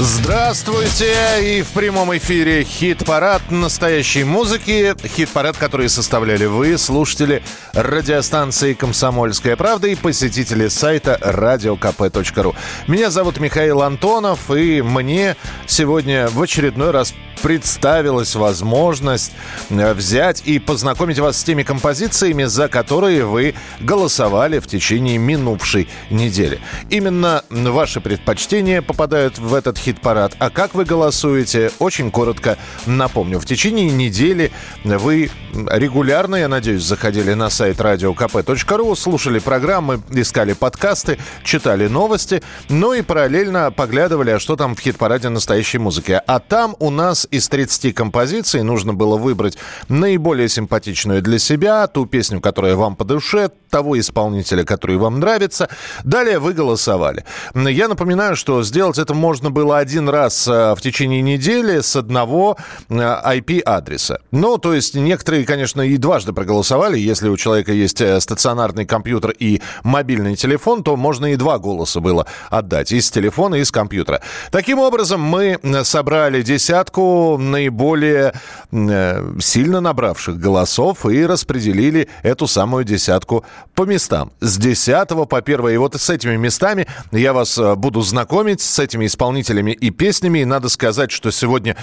Здравствуйте! И в прямом эфире хит-парад настоящей музыки. Хит-парад, который составляли вы, слушатели радиостанции «Комсомольская правда» и посетители сайта radiokp.ru. Меня зовут Михаил Антонов, и мне сегодня в очередной раз представилась возможность э, взять и познакомить вас с теми композициями, за которые вы голосовали в течение минувшей недели. Именно ваши предпочтения попадают в этот хит-парад. А как вы голосуете? Очень коротко напомню. В течение недели вы регулярно, я надеюсь, заходили на сайт radiokp.ru, слушали программы, искали подкасты, читали новости, ну и параллельно поглядывали, а что там в хит-параде настоящей музыки. А там у нас из 30 композиций нужно было выбрать наиболее симпатичную для себя, ту песню, которая вам по душе, того исполнителя, который вам нравится. Далее вы голосовали. Я напоминаю, что сделать это можно было один раз э, в течение недели с одного IP-адреса. Ну, то есть некоторые, конечно, и дважды проголосовали. Если у человека есть э, стационарный компьютер и мобильный телефон, то можно и два голоса было отдать. И с телефона, и с компьютера. Таким образом, мы собрали десятку наиболее э, сильно набравших голосов и распределили эту самую десятку по местам. С 10 по 1. И вот с этими местами я вас э, буду знакомить, с этими исполнителями и песнями. И надо сказать, что сегодня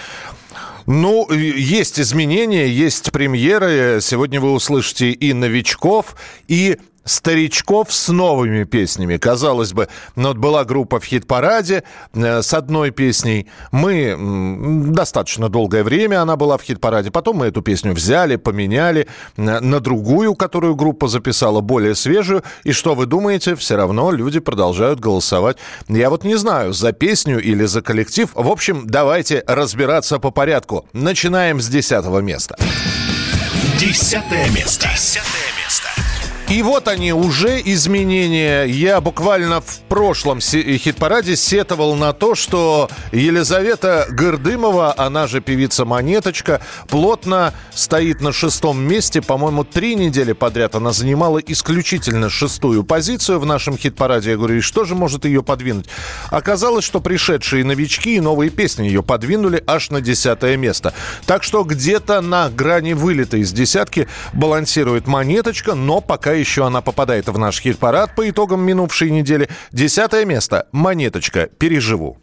ну, есть изменения, есть премьеры. Сегодня вы услышите и новичков, и старичков с новыми песнями. Казалось бы, ну, вот была группа в хит-параде э, с одной песней. Мы достаточно долгое время она была в хит-параде. Потом мы эту песню взяли, поменяли э, на другую, которую группа записала, более свежую. И что вы думаете? Все равно люди продолжают голосовать. Я вот не знаю, за песню или за коллектив. В общем, давайте разбираться по порядку. Начинаем с десятого места. Десятое место. Десятое место. И вот они уже изменения. Я буквально в прошлом хит-параде сетовал на то, что Елизавета Гордымова, она же певица Монеточка, плотно стоит на шестом месте. По-моему, три недели подряд она занимала исключительно шестую позицию в нашем хит-параде. Я говорю, и что же может ее подвинуть? Оказалось, что пришедшие новички и новые песни ее подвинули аж на десятое место. Так что где-то на грани вылета из десятки балансирует Монеточка, но пока еще она попадает в наш хит-парад по итогам минувшей недели. Десятое место. Монеточка. Переживу.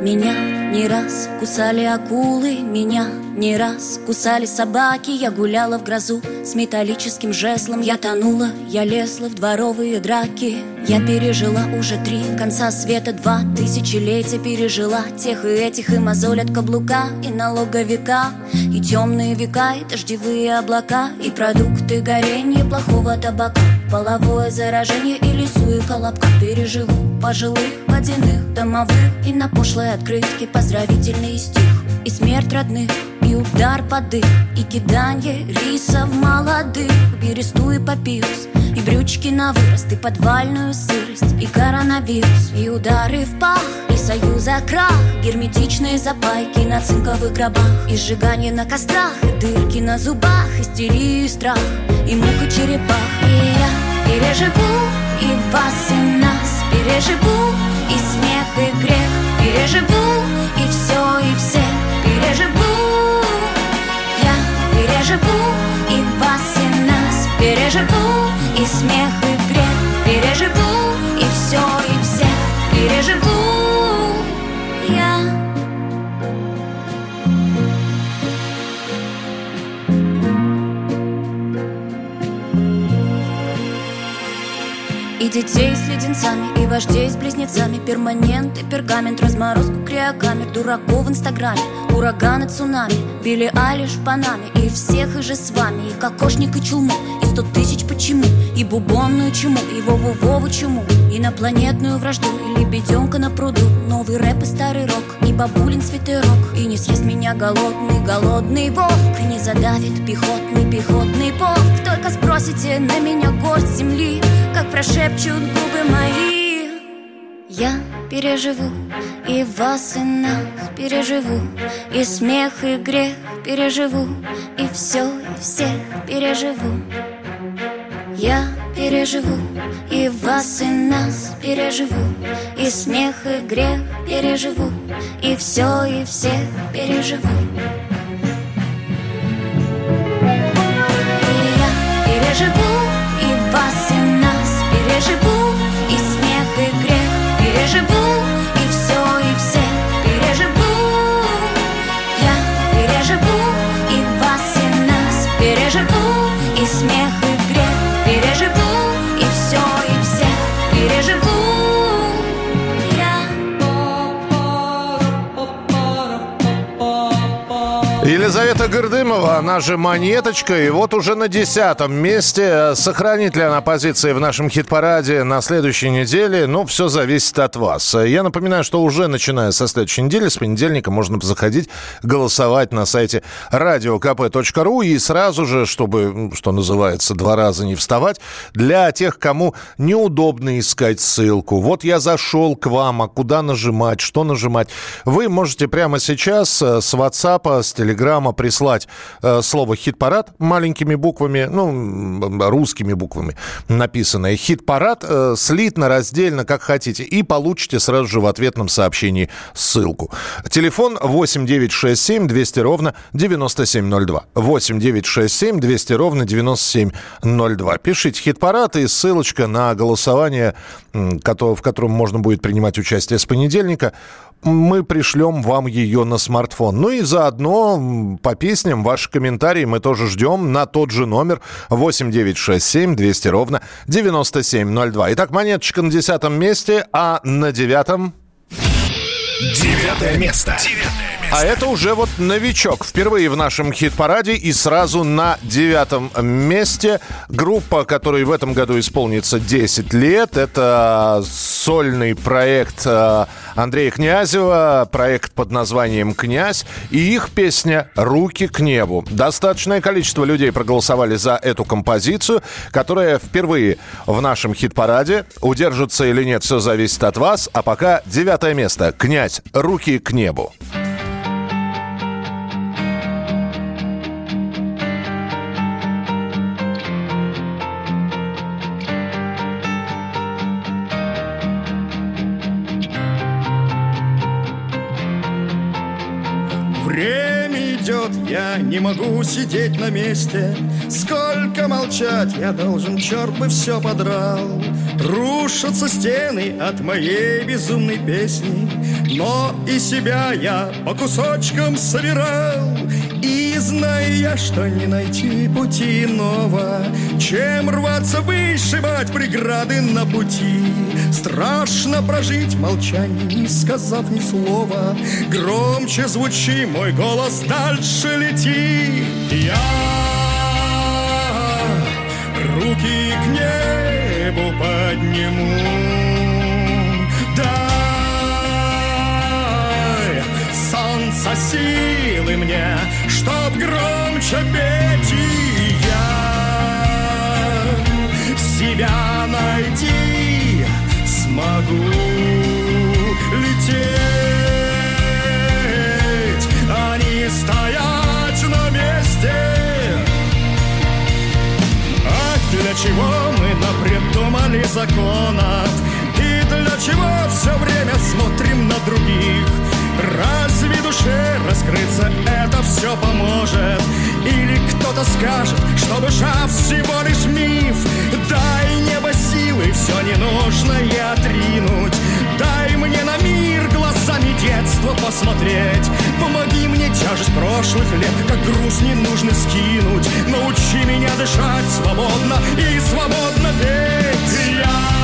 Меня не раз кусали акулы, меня не раз кусали собаки. Я гуляла в грозу с металлическим жезлом. Я тонула, я лезла в дворовые драки. Я пережила уже три конца света Два тысячелетия пережила Тех и этих и мозоль от каблука И налоговика, и темные века И дождевые облака И продукты горения плохого табака Половое заражение и лесу и колобка. Переживу пожилых, водяных, домовых И на пошлой открытке поздравительный стих. И смерть родных, и удар под И киданье рисов молодых. Бересту и папирус И брючки на вырост И подвальную сырость И коронавирус И удары в пах И союза крах. Герметичные запайки на цинковых гробах И сжигание на кострах И дырки на зубах Истерию и страх И мука черепах. И я переживу И вас, и нас переживу И смех, и грех переживу все, переживу. Я переживу И вас, и нас переживу. И смех, и грех переживу И все, И детей с леденцами, и вождей с близнецами. Перманент и пергамент, разморозку криокамер. Дураков в инстаграме, ураганы, цунами. Билли Алиш в Панаме, и всех и же с вами. И кокошник, и чулму, и сто тысяч почему? И бубонную чуму, и Вову-Вову чуму Инопланетную вражду, и лебеденка на пруду? Новый рэп и старый рок, и бабулин свитерок И не съест меня голодный, голодный волк И не задавит пехотный, пехотный полк Только спросите на меня горсть земли. Как прошепчут губы мои. Я переживу и вас, и нас переживу. И смех, и грех переживу. И все, и всех переживу Я переживу И вас, и нас переживу И смех, и грех переживу И все, и всех переживу Елизавета Гордымова, она же Монеточка, и вот уже на десятом месте. Сохранит ли она позиции в нашем хит-параде на следующей неделе? Ну, все зависит от вас. Я напоминаю, что уже начиная со следующей недели, с понедельника, можно заходить, голосовать на сайте radiokp.ru и сразу же, чтобы, что называется, два раза не вставать, для тех, кому неудобно искать ссылку. Вот я зашел к вам, а куда нажимать, что нажимать? Вы можете прямо сейчас э, с WhatsApp, с Телеграма прислать э, слово «хит-парад» маленькими буквами, ну, русскими буквами написанное. «Хит-парад» э, слитно, раздельно, как хотите, и получите сразу же в ответном сообщении ссылку. Телефон 8 967 200 ровно 9702. 8 967 200 ровно 9702. Пишите «Хит-парад» и ссылочка на голосование, в котором можно будет принимать участие с понедельника мы пришлем вам ее на смартфон. Ну и заодно по песням ваши комментарии мы тоже ждем на тот же номер 8967 200 ровно 9702. Итак, монеточка на десятом месте, а на девятом... Девятое место. А это уже вот новичок. Впервые в нашем хит-параде и сразу на девятом месте. Группа, которой в этом году исполнится 10 лет. Это сольный проект э, Андрея Князева. Проект под названием «Князь». И их песня «Руки к небу». Достаточное количество людей проголосовали за эту композицию, которая впервые в нашем хит-параде. Удержится или нет, все зависит от вас. А пока девятое место. «Князь. Руки к небу». Идет, я не могу сидеть на месте. Сколько молчать я должен, черт бы все подрал. Рушатся стены от моей безумной песни Но и себя я по кусочкам собирал знаю я, что не найти пути иного Чем рваться вышибать преграды на пути. Страшно прожить молчание, не сказав ни слова. Громче звучи, мой голос дальше лети. Я руки к небу подниму солнца силы мне, чтоб громче петь и я себя найти смогу лететь, а не стоять на месте. Ах, для чего мы напридумали законов И для чего все время смотрим на других Разве душе раскрыться это все поможет? Или кто-то скажет, что душа всего лишь миф? Дай небо силы, все ненужное отринуть. Дай мне на мир глазами детства посмотреть. Помоги мне тяжесть прошлых лет, как груз не нужно скинуть. Научи меня дышать свободно и свободно петь. Я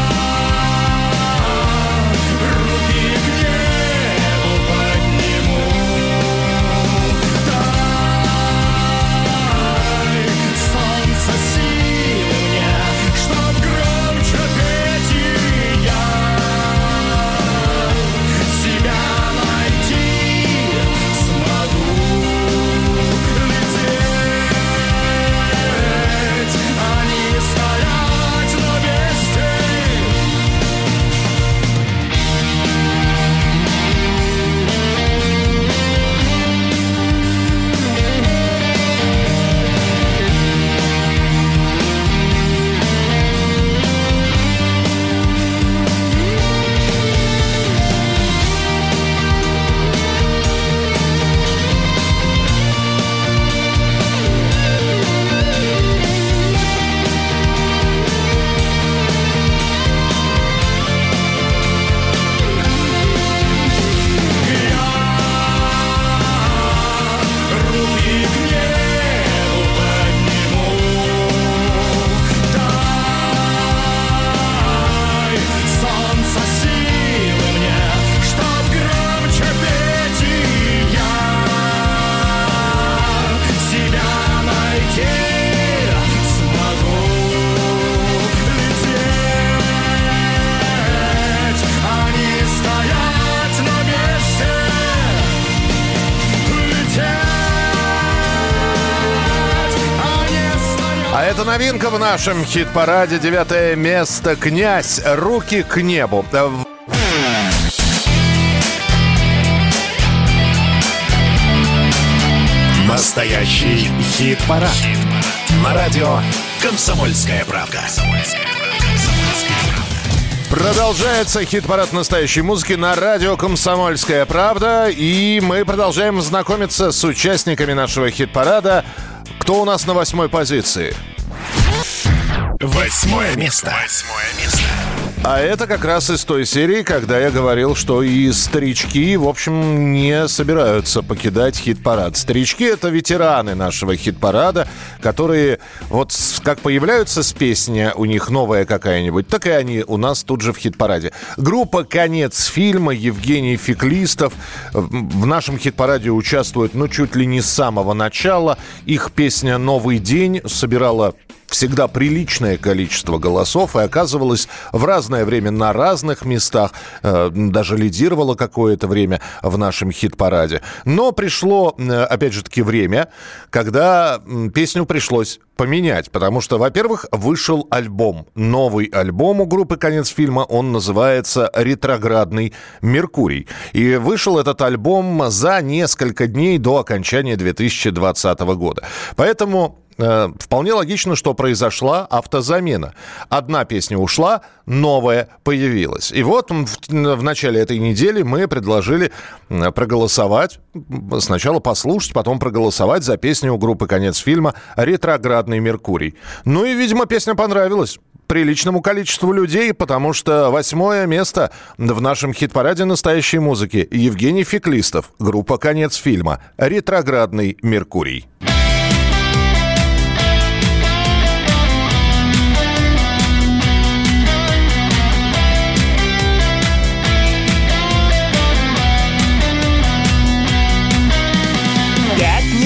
новинка в нашем хит-параде. Девятое место. Князь. Руки к небу. Настоящий хит-парад. На радио «Комсомольская правда». Продолжается хит-парад настоящей музыки на радио «Комсомольская правда». И мы продолжаем знакомиться с участниками нашего хит-парада. Кто у нас на восьмой позиции? Восьмое место. Восьмое место. А это как раз из той серии, когда я говорил, что и старички, в общем, не собираются покидать хит-парад. Старички — это ветераны нашего хит-парада, которые вот как появляются с песни, у них новая какая-нибудь, так и они у нас тут же в хит-параде. Группа «Конец фильма», Евгений Феклистов в нашем хит-параде участвует, ну, чуть ли не с самого начала. Их песня «Новый день» собирала всегда приличное количество голосов и оказывалась в разное время на разных местах, э, даже лидировала какое-то время в нашем хит-параде. Но пришло, э, опять же таки, время, когда песню пришлось поменять, потому что, во-первых, вышел альбом, новый альбом у группы «Конец фильма», он называется «Ретроградный Меркурий». И вышел этот альбом за несколько дней до окончания 2020 года. Поэтому вполне логично, что произошла автозамена. Одна песня ушла, новая появилась. И вот в, в начале этой недели мы предложили проголосовать, сначала послушать, потом проголосовать за песню у группы «Конец фильма» «Ретроградный Меркурий». Ну и, видимо, песня понравилась приличному количеству людей, потому что восьмое место в нашем хит-параде настоящей музыки Евгений Феклистов, группа «Конец фильма», «Ретроградный Меркурий».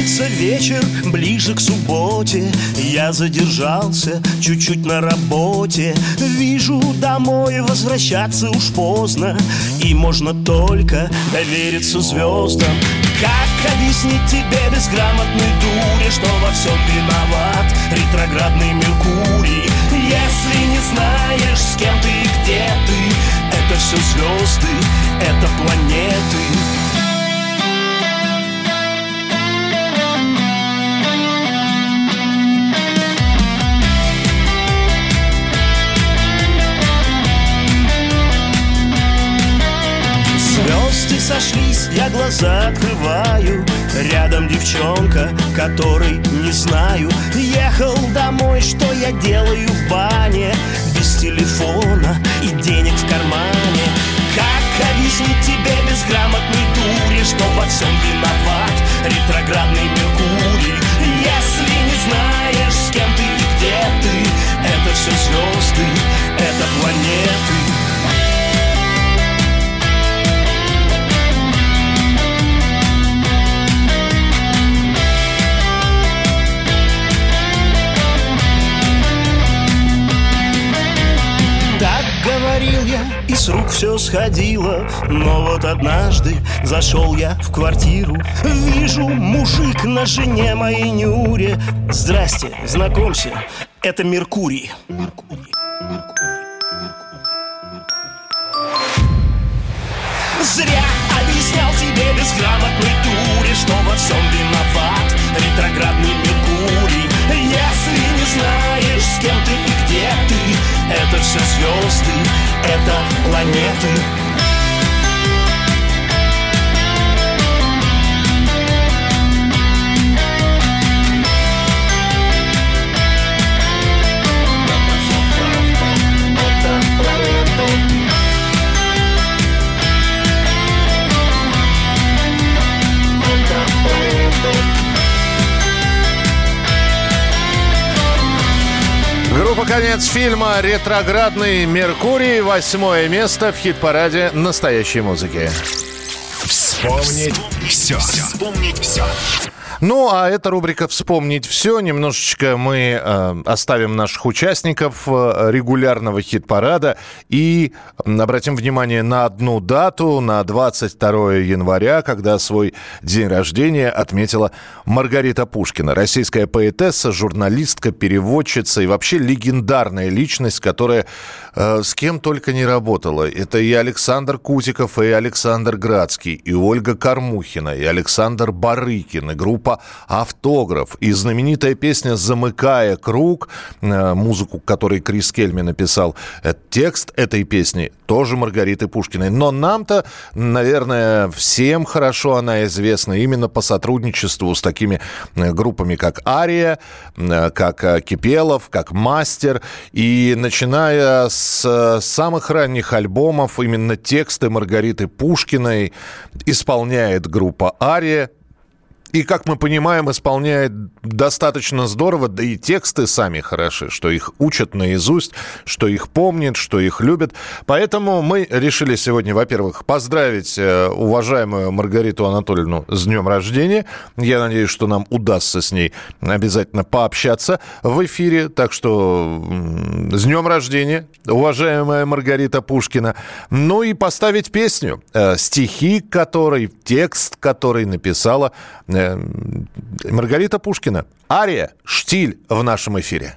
Пятница вечер, ближе к субботе. Я задержался чуть-чуть на работе. Вижу, домой возвращаться уж поздно. И можно только довериться звездам Как объяснить тебе безграмотной дуре Что во всем виноват ретроградный Меркурий? Если не знаешь, с кем ты и где ты Это все звезды, это планеты сошлись, я глаза открываю. Рядом девчонка, которой не знаю. Ехал домой, что я делаю в бане? Без телефона и денег в кармане. Как объяснить тебе безграмотной дуре Что во всем виноват ретроградный Меркурий? Если не знаешь, с кем ты и где ты Это все звезды, это планеты говорил я, и с рук все сходило. Но вот однажды зашел я в квартиру Вижу, мужик на жене моей Нюре. Здрасте, знакомься, это Меркурий. Зря объяснял тебе безграмотной туре Что во всем виноват ретроградный Меркурий. Если не знаешь, с кем ты это все звезды, это планеты Группа «Конец фильма» «Ретроградный Меркурий». Восьмое место в хит-параде настоящей музыки. Вспомнить все. Вспомнить все. Ну, а эта рубрика «Вспомнить все». Немножечко мы э, оставим наших участников э, регулярного хит-парада и обратим внимание на одну дату, на 22 января, когда свой день рождения отметила Маргарита Пушкина. Российская поэтесса, журналистка, переводчица и вообще легендарная личность, которая э, с кем только не работала. Это и Александр Кутиков, и Александр Градский, и Ольга Кормухина, и Александр Барыкин, и группа группа «Автограф». И знаменитая песня «Замыкая круг», э, музыку, которой Крис Кельми написал, э, текст этой песни тоже Маргариты Пушкиной. Но нам-то, наверное, всем хорошо она известна именно по сотрудничеству с такими э, группами, как «Ария», как «Кипелов», как «Мастер». И начиная с самых ранних альбомов, именно тексты Маргариты Пушкиной исполняет группа «Ария», и, как мы понимаем, исполняет достаточно здорово, да и тексты сами хороши, что их учат наизусть, что их помнят, что их любят. Поэтому мы решили сегодня, во-первых, поздравить э, уважаемую Маргариту Анатольевну с днем рождения. Я надеюсь, что нам удастся с ней обязательно пообщаться в эфире. Так что с днем рождения, уважаемая Маргарита Пушкина. Ну и поставить песню, э, стихи которой, текст которой написала э, Маргарита Пушкина. Ария, штиль в нашем эфире.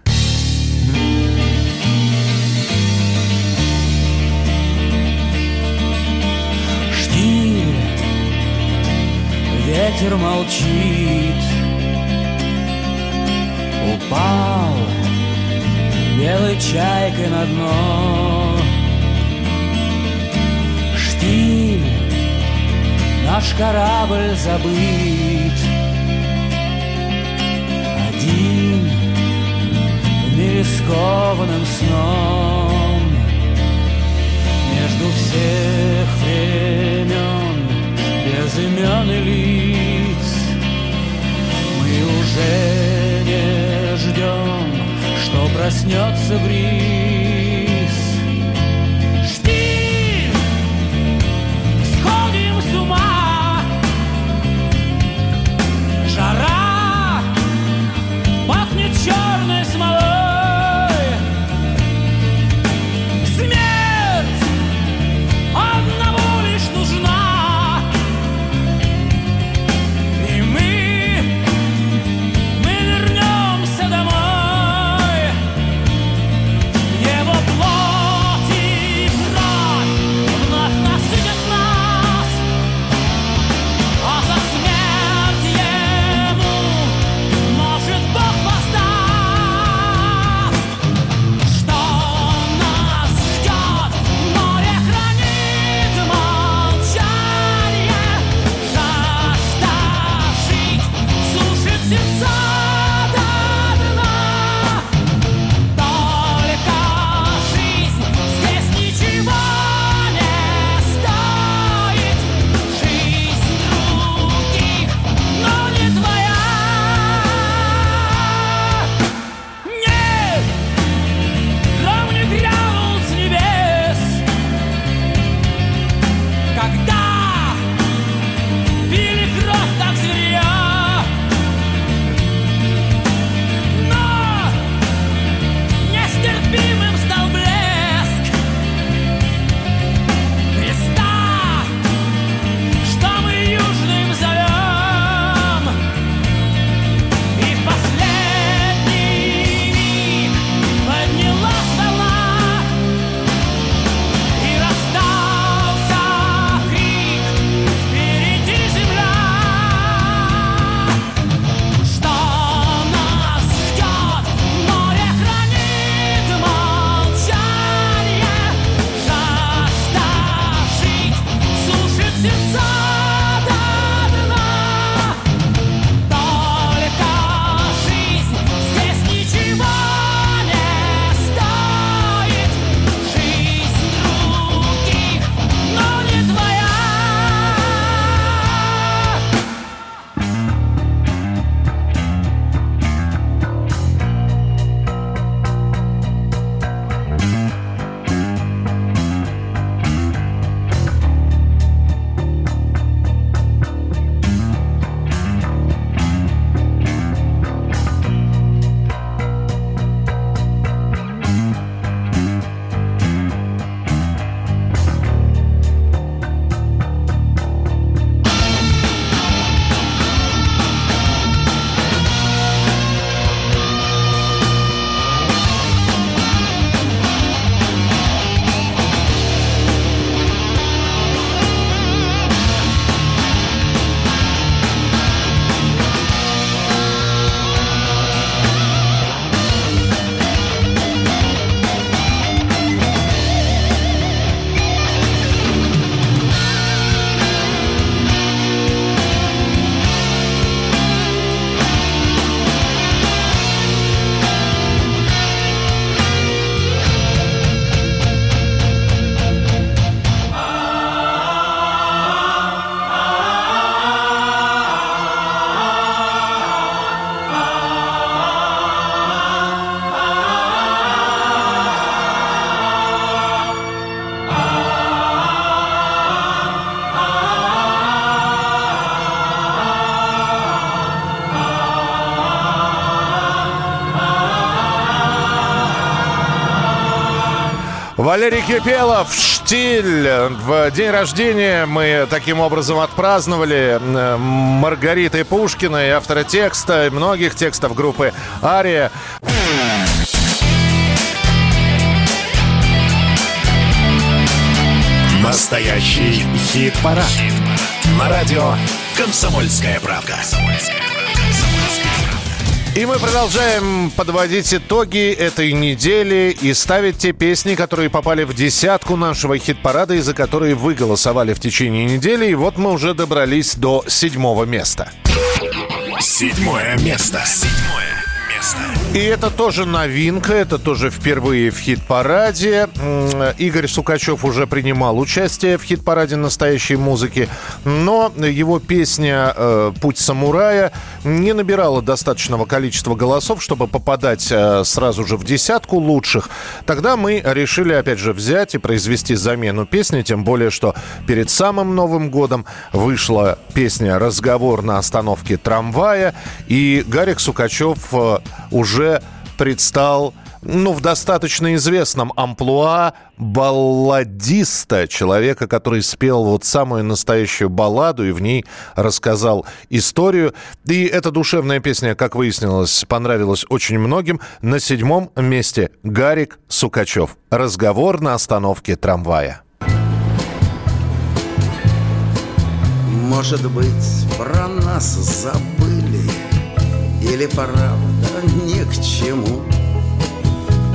Штиль, ветер молчит, упал белой чайкой на дно. Штиль, наш корабль забыт Один в мире скованным сном. Между всех времен без имен и лиц Мы уже не ждем, что проснется бриз черной смолы. Валерий Кипелов, «Штиль». В день рождения мы таким образом отпраздновали Маргариты Пушкиной, автора текста, многих текстов группы «Ария». Настоящий хит-парад. Хит На радио «Комсомольская правка». И мы продолжаем подводить итоги этой недели и ставить те песни, которые попали в десятку нашего хит-парада и за которые вы голосовали в течение недели. И вот мы уже добрались до седьмого места. Седьмое место. Седьмое и это тоже новинка, это тоже впервые в хит-параде. Игорь Сукачев уже принимал участие в хит-параде настоящей музыки, но его песня э, «Путь самурая» не набирала достаточного количества голосов, чтобы попадать э, сразу же в десятку лучших. Тогда мы решили, опять же, взять и произвести замену песни, тем более, что перед самым Новым годом вышла песня «Разговор на остановке трамвая», и Гарик Сукачев э, уже предстал ну, в достаточно известном амплуа балладиста, человека, который спел вот самую настоящую балладу и в ней рассказал историю. И эта душевная песня, как выяснилось, понравилась очень многим. На седьмом месте Гарик Сукачев. Разговор на остановке трамвая. Может быть, про нас забыли Или правда ни к чему.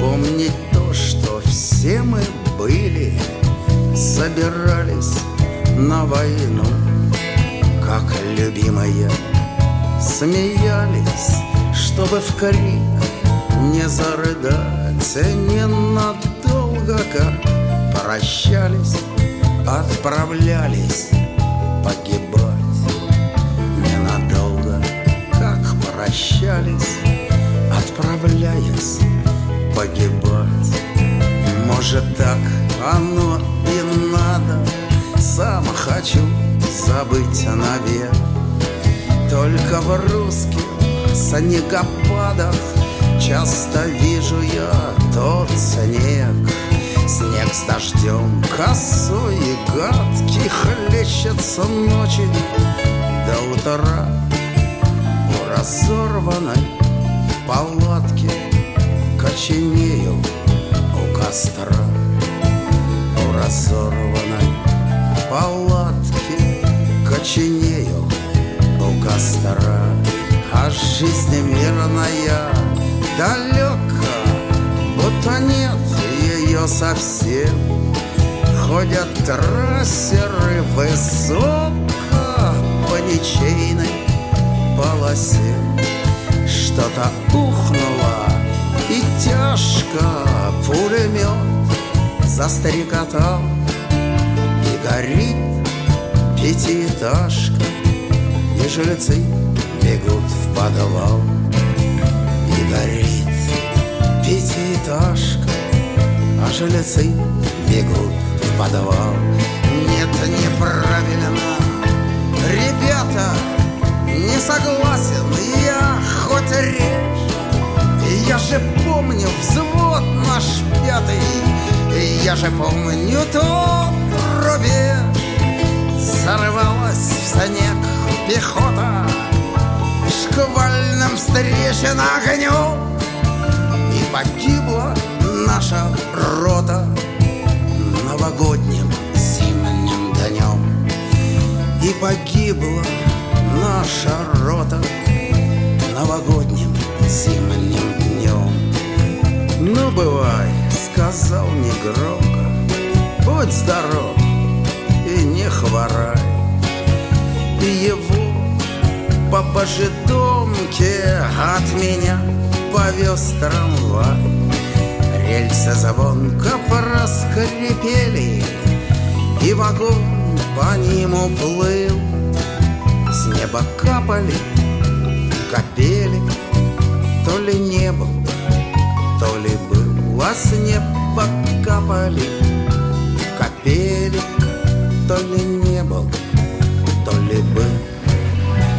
Помнить то, что все мы были Собирались на войну. Как любимые Смеялись, чтобы в крик Не зарыдать. Ненадолго Как прощались, отправлялись Погибать. Ненадолго Как прощались отправляясь погибать. Может так оно и надо, сам хочу забыть навек. Только в русских снегопадах часто вижу я тот снег. Снег с дождем косой и гадкий Хлещется ночи до утра У разорванной палатке Коченею у костра. У разорванной палатки Коченею у костра. А жизнь мирная далека Будто нет ее совсем. Ходят трассеры высоко По ничейной полосе что-то ухнуло и тяжко пулемет застрекотал И горит пятиэтажка И жильцы бегут в подвал. И горит пятиэтажка А жильцы бегут в подвал. Нет, неправильно, ребята, не согласен я хоть режь Я же помню взвод наш пятый. Я же помню тот рубеж Сорвалась в снег пехота. Шквальным встречен огнем И погибла наша рота Новогодним зимним днем. И погибла наша рота новогодним зимним днем. Ну, бывай, сказал негромко, будь здоров и не хворай. И его по божедомке от меня повез трамвай. Рельсы звонко проскрипели, и вагон по ним уплыл. С неба капали капели, то ли не был, то ли был, а с неба капали капели, то ли не был, то ли был.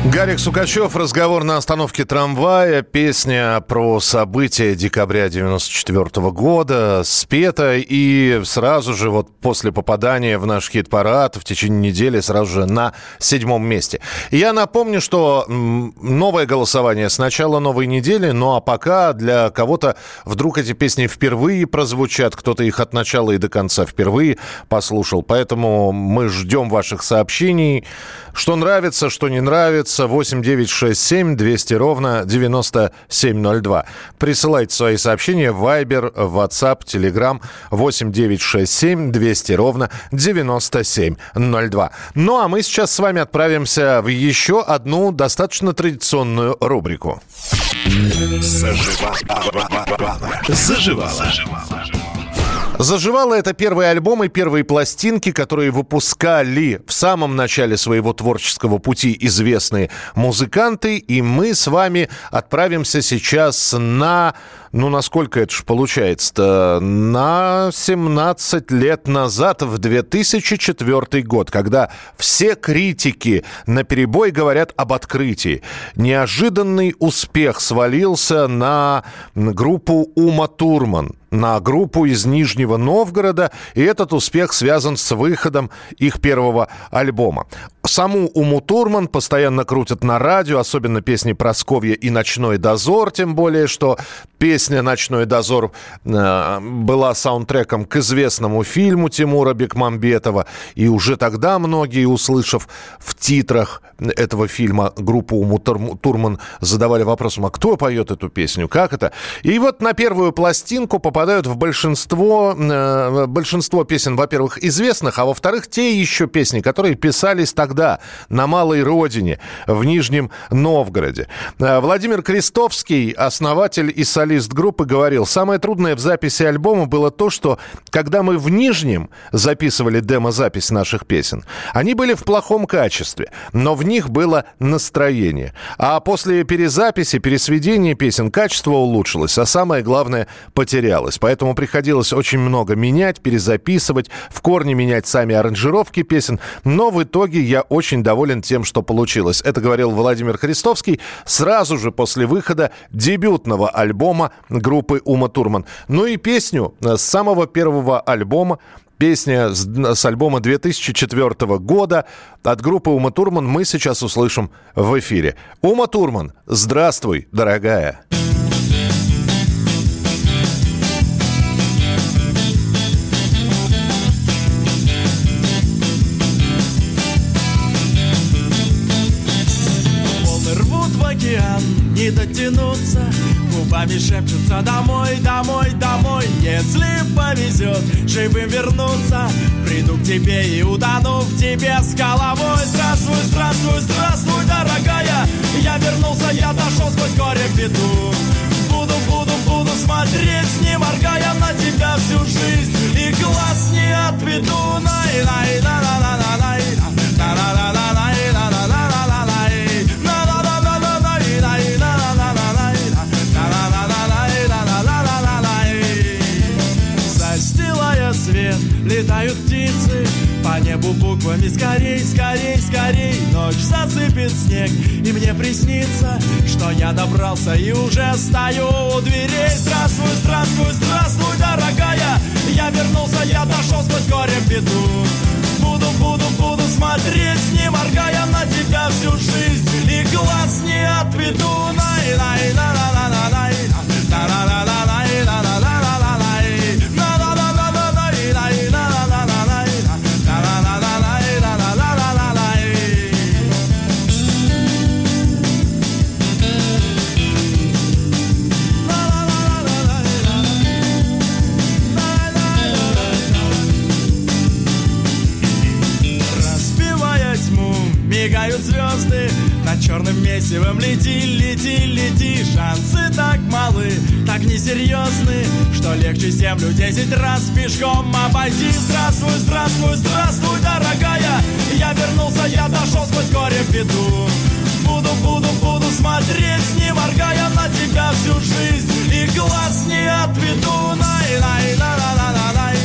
Гарик Сукачев, разговор на остановке трамвая, песня про события декабря 94 года, спета и сразу же вот после попадания в наш хит-парад в течение недели сразу же на седьмом месте. Я напомню, что новое голосование с начала новой недели, ну а пока для кого-то вдруг эти песни впервые прозвучат, кто-то их от начала и до конца впервые послушал, поэтому мы ждем ваших сообщений, что нравится, что не нравится, 8 9 6 7 200 ровно 9702. Присылайте свои сообщения в Viber, WhatsApp, Telegram 8 9 6 7 200 ровно 9702. Ну а мы сейчас с вами отправимся в еще одну достаточно традиционную рубрику. Заживала. Заживала. Заживало это первые альбомы, первые пластинки, которые выпускали в самом начале своего творческого пути известные музыканты. И мы с вами отправимся сейчас на ну, насколько это же получается-то? На 17 лет назад, в 2004 год, когда все критики на перебой говорят об открытии. Неожиданный успех свалился на группу Ума Турман на группу из Нижнего Новгорода, и этот успех связан с выходом их первого альбома. Саму Уму Турман постоянно крутят на радио, особенно песни Просковья и «Ночной дозор», тем более, что песня «Ночной дозор» э, была саундтреком к известному фильму Тимура Бекмамбетова. И уже тогда многие, услышав в титрах этого фильма группу Уму Турман, задавали вопросом, а кто поет эту песню, как это? И вот на первую пластинку попадают в большинство, э, большинство песен, во-первых, известных, а во-вторых, те еще песни, которые писались тогда на малой родине, в Нижнем Новгороде. Э, Владимир Крестовский, основатель и солист группы, группы говорил, самое трудное в записи альбома было то, что когда мы в Нижнем записывали демозапись наших песен, они были в плохом качестве, но в них было настроение. А после перезаписи, пересведения песен качество улучшилось, а самое главное потерялось. Поэтому приходилось очень много менять, перезаписывать, в корне менять сами аранжировки песен. Но в итоге я очень доволен тем, что получилось. Это говорил Владимир Христовский сразу же после выхода дебютного альбома группы Ума Турман. Ну и песню э, с самого первого альбома Песня с, альбома 2004 года от группы Ума Турман мы сейчас услышим в эфире. Ума Турман, здравствуй, дорогая. Волны рвут океан, не дотянуться губами шепчутся домой, домой, домой Если повезет живым вернуться. Приду к тебе и утону в тебе с головой. Здравствуй, здравствуй, здравствуй, дорогая. Я вернулся, я дошел сквозь горе в беду. Буду, буду, буду смотреть, не моргая на тебя всю жизнь. И глаз не отведу. Най-най-на-на-на-на-най По небу буквами. Скорей, скорей, скорей Ночь засыпет снег. И мне приснится, что я добрался И уже стою у дверей. Здравствуй, здравствуй, здравствуй, дорогая. Я вернулся, я дошел сквозь горе беду. Буду, буду, буду смотреть, не моргая на тебя всю жизнь. И глаз не отведу. Най-най-на-на-на-на-най Черным месивом лети, лети, лети. Шансы так малы, так несерьезны Что легче землю десять раз пешком обойти. Здравствуй, здравствуй, здравствуй, дорогая. Я вернулся, я дошел сквозь горе в беду. Буду, буду, буду смотреть, не моргая на тебя всю жизнь. И глаз не отведу. Най-най-на-на-на-на-най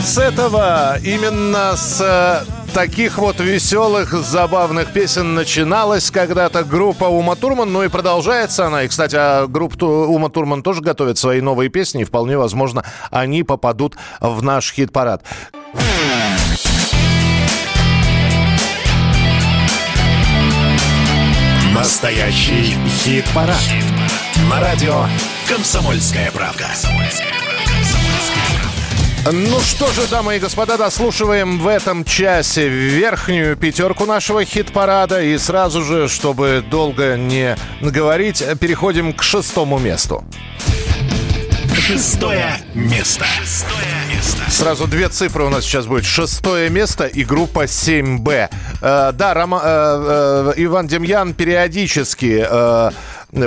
Вот с этого, именно с э, таких вот веселых, забавных песен начиналась когда-то группа Ума Турман, ну и продолжается она. И, кстати, а группа Ума Турман тоже готовит свои новые песни, и вполне возможно, они попадут в наш хит-парад. Настоящий хит-парад. На радио «Комсомольская правда». Ну что же, дамы и господа, дослушиваем в этом часе верхнюю пятерку нашего хит-парада. И сразу же, чтобы долго не говорить, переходим к шестому месту. Шестое место. Шестое место. Сразу две цифры у нас сейчас будет. Шестое место и группа 7Б. Э, да, Рома, э, э, Иван Демьян периодически э,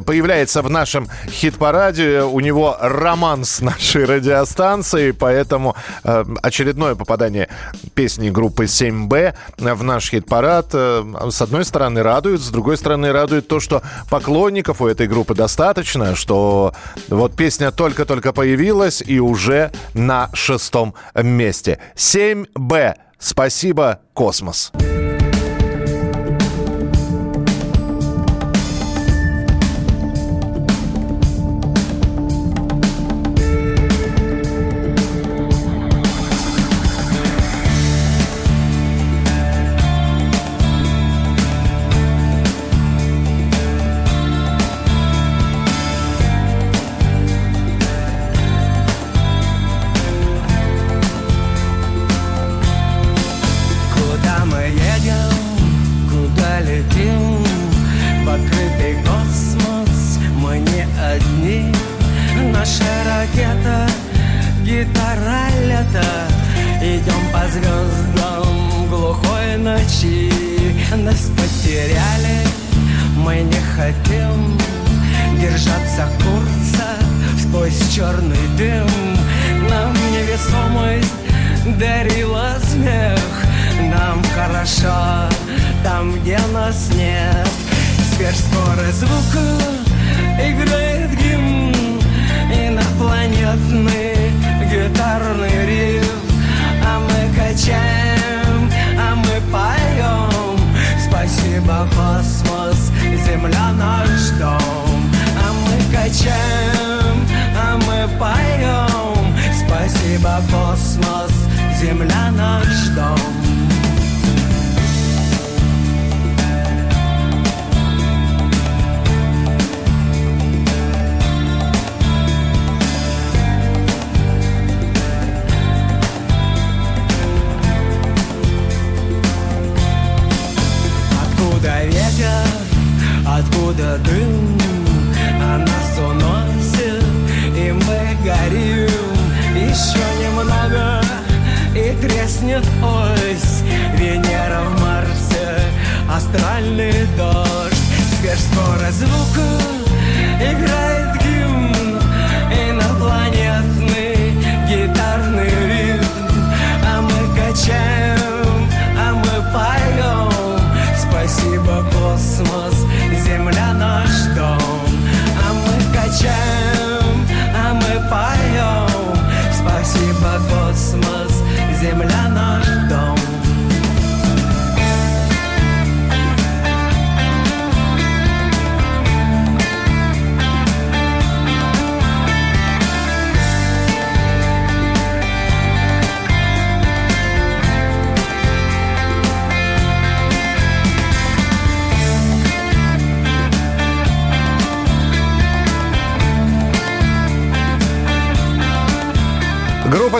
появляется в нашем хит-параде. У него роман с нашей радиостанцией, поэтому э, очередное попадание песни группы 7Б в наш хит-парад э, с одной стороны радует, с другой стороны радует то, что поклонников у этой группы достаточно, что вот песня только-только появилась и уже на шестом месте. 7Б. Спасибо, космос. Куда курса сквозь черный дым. Нам невесомость дарила смех. Нам хорошо там, где нас нет. Сверхскорость звука играет гимн. Инопланетный гитарный риф. А мы качаем,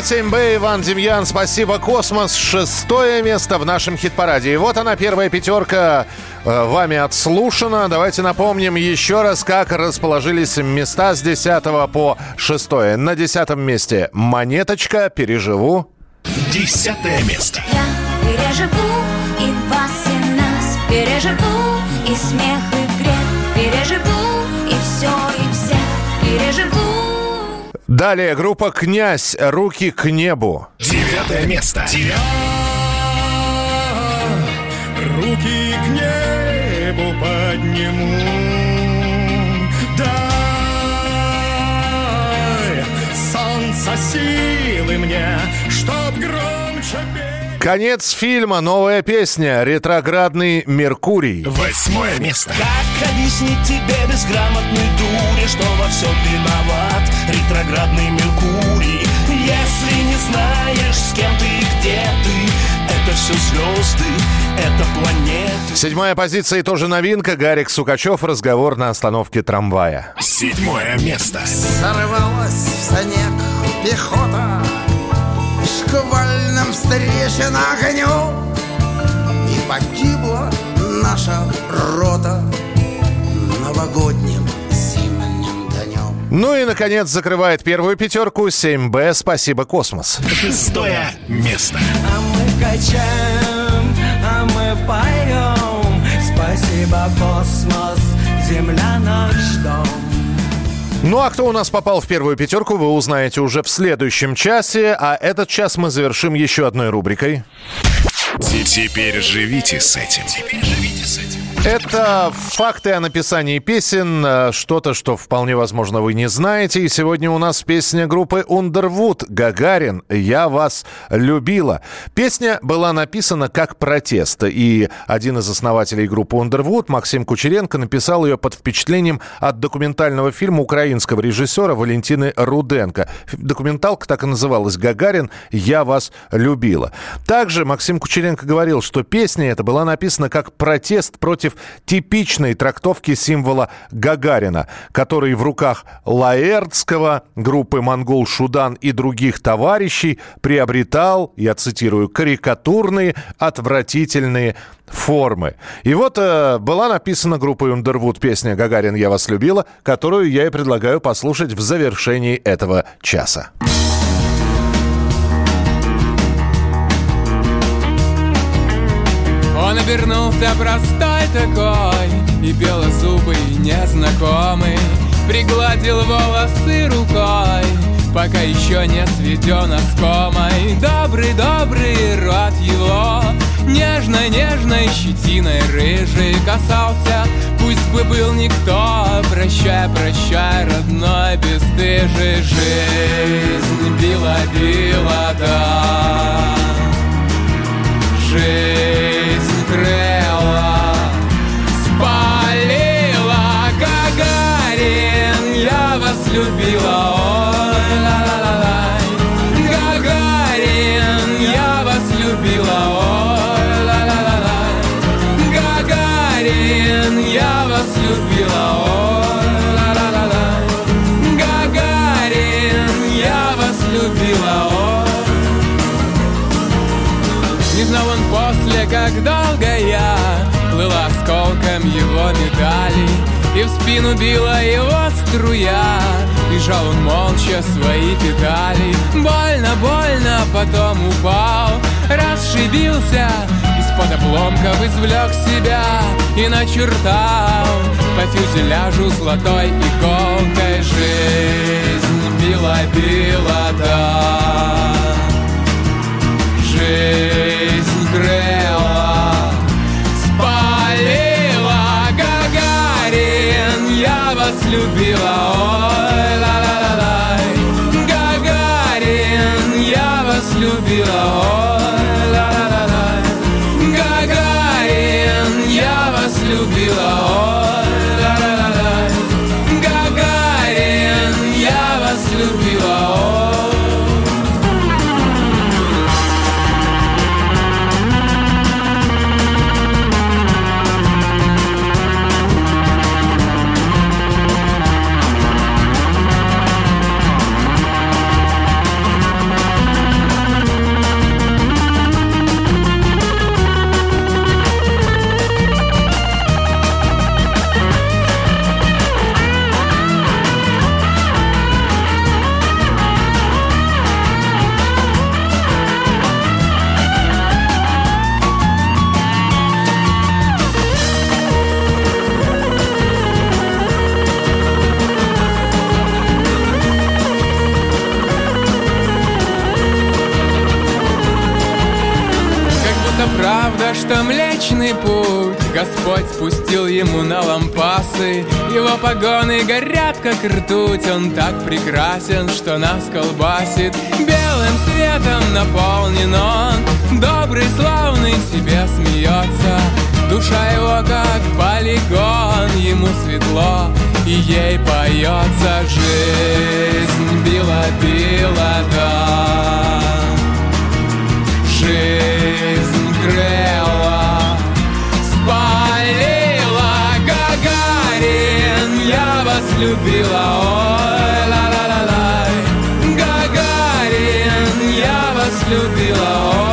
7Б, Иван Демьян, спасибо, Космос. Шестое место в нашем хит-параде. И вот она, первая пятерка, э, вами отслушана. Давайте напомним еще раз, как расположились места с 10 по 6. На десятом месте «Монеточка», «Переживу». Десятое место. Я переживу и вас, и нас Переживу и смех, Далее группа «Князь», «Руки к небу». Девятое место. Руки к небу подниму Дай солнце силы мне. Конец фильма, новая песня «Ретроградный Меркурий». Восьмое место. Как объяснить тебе безграмотной дуре, что во всем виноват ретроградный Меркурий? Если не знаешь, с кем ты и где ты, это все звезды, это планеты. Седьмая позиция и тоже новинка. Гарик Сукачев. Разговор на остановке трамвая. Седьмое место. Сорвалась в снег пехота Шквальным встречен огнем И погибла наша рота Новогодним зимним днем. Ну и, наконец, закрывает первую пятерку 7Б «Спасибо, космос». Шестое место. А мы качаем, а мы поем. Спасибо, космос, земля наш дом Ну а кто у нас попал в первую пятерку, вы узнаете уже в следующем часе. А этот час мы завершим еще одной рубрикой. Теперь живите с этим. Теперь живите с этим. Это факты о написании песен, э, что-то, что вполне возможно вы не знаете. И сегодня у нас песня группы Underwood «Гагарин. Я вас любила». Песня была написана как протест. И один из основателей группы Underwood, Максим Кучеренко, написал ее под впечатлением от документального фильма украинского режиссера Валентины Руденко. Документалка так и называлась «Гагарин. Я вас любила». Также Максим Кучеренко говорил, что песня эта была написана как протест против типичной трактовки символа Гагарина, который в руках Лаэртского, группы «Монгол Шудан» и других товарищей приобретал, я цитирую, карикатурные, отвратительные формы. И вот э, была написана группой Underwood песня «Гагарин, я вас любила», которую я и предлагаю послушать в завершении этого часа. Он обернулся простой такой И белозубый незнакомый. Пригладил волосы рукой Пока еще не сведен оскомой. Добрый-добрый рот его Нежной-нежной щетиной рыжий касался. Пусть бы был никто Прощай, прощай, родной бесстыжий Жизнь била-била, да. Жизнь любила Ой, ла-ла-ла-лай. Гагарин Я вас любила Ой, ла-ла-ла-лай. Гагарин Я вас любила Ой, ла-ла-ла-лай. Гагарин Я вас любила Ой, не знал он после, как долго я Плыла осколком его медали И в спину била его струя И жал он молча свои педали. Больно, больно, потом упал. Расшибился Из-под обломков извлек себя И начертал. По фюзеляжу золотой иголкой Жизнь била-била, да Жизнь грела, любила, ой, ла-ла-ла-лай. Гагарин, я вас любила, ой, что Млечный путь. Господь спустил ему на лампасы. Его погоны горят, как ртуть. Он так прекрасен, что нас колбасит. Белым светом наполнен он. Добрый, славный, себе смеется. Душа его как полигон Ему светло, и ей поется Жизнь била-била, да. Жизнь грела, любила, ой, ла-ла-ла-ла Гагарин, я вас любила, ой,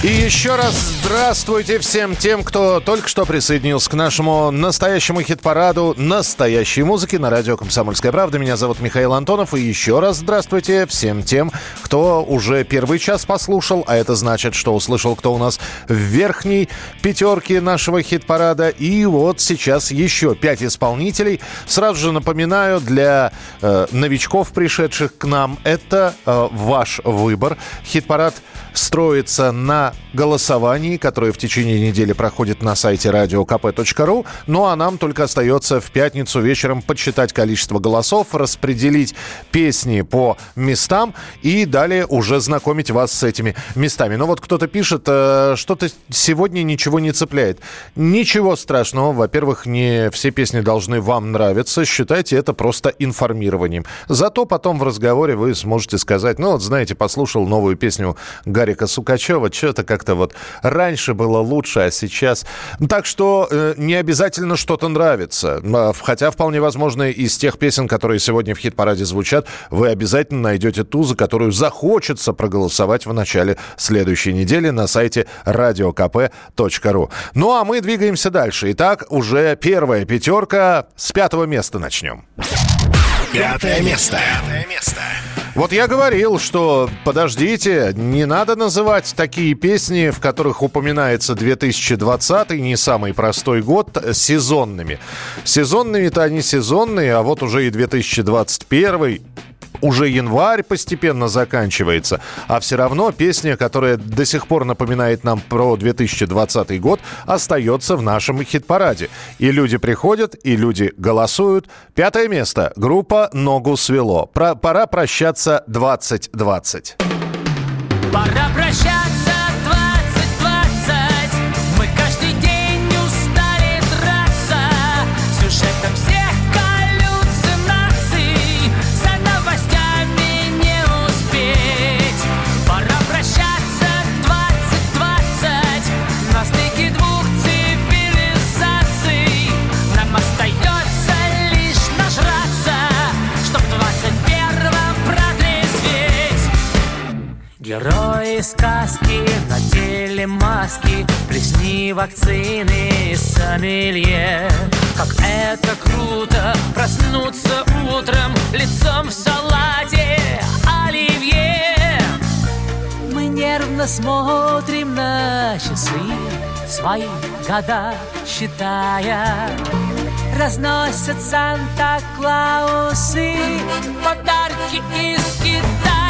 И еще раз здравствуйте всем тем, кто только что присоединился к нашему настоящему хит-параду настоящей музыки на радио «Комсомольская правда». Меня зовут Михаил Антонов. И еще раз здравствуйте всем тем, кто уже первый час послушал, а это значит, что услышал, кто у нас в верхней пятерке нашего хит-парада. И вот сейчас еще пять исполнителей. Сразу же напоминаю, для э, новичков, пришедших к нам, это э, ваш выбор. Хит-парад строится на голосовании, которое в течение недели проходит на сайте radiokp.ru. Ну а нам только остается в пятницу вечером подсчитать количество голосов, распределить песни по местам и далее уже знакомить вас с этими местами. Но вот кто-то пишет, э, что-то сегодня ничего не цепляет. Ничего страшного. Во-первых, не все песни должны вам нравиться. Считайте это просто информированием. Зато потом в разговоре вы сможете сказать, ну вот знаете, послушал новую песню Гарика Сукачева, что-то как-то вот раньше было лучше, а сейчас... Так что э, не обязательно что-то нравится. А, Хотя вполне возможно из тех песен, которые сегодня в хит-параде звучат, вы обязательно найдете ту, за которую захочется проголосовать в начале следующей недели на сайте radiokp.ru. Ну а мы двигаемся дальше. Итак, уже первая пятерка. С пятого места начнем. Пятое место. Пятое место. Вот я говорил, что подождите, не надо называть такие песни, в которых упоминается 2020, не самый простой год, сезонными. Сезонными-то они сезонные, а вот уже и 2021 уже январь постепенно заканчивается, а все равно песня, которая до сих пор напоминает нам про 2020 год, остается в нашем хит-параде. И люди приходят, и люди голосуют. Пятое место. Группа «Ногу свело». Про- пора прощаться 2020. Пора прощаться Герои сказки надели маски Плесни вакцины и сомелье. Как это круто проснуться утром Лицом в салате оливье. Мы нервно смотрим на часы Свои года считая. Разносят Санта-Клаусы Подарки из Китая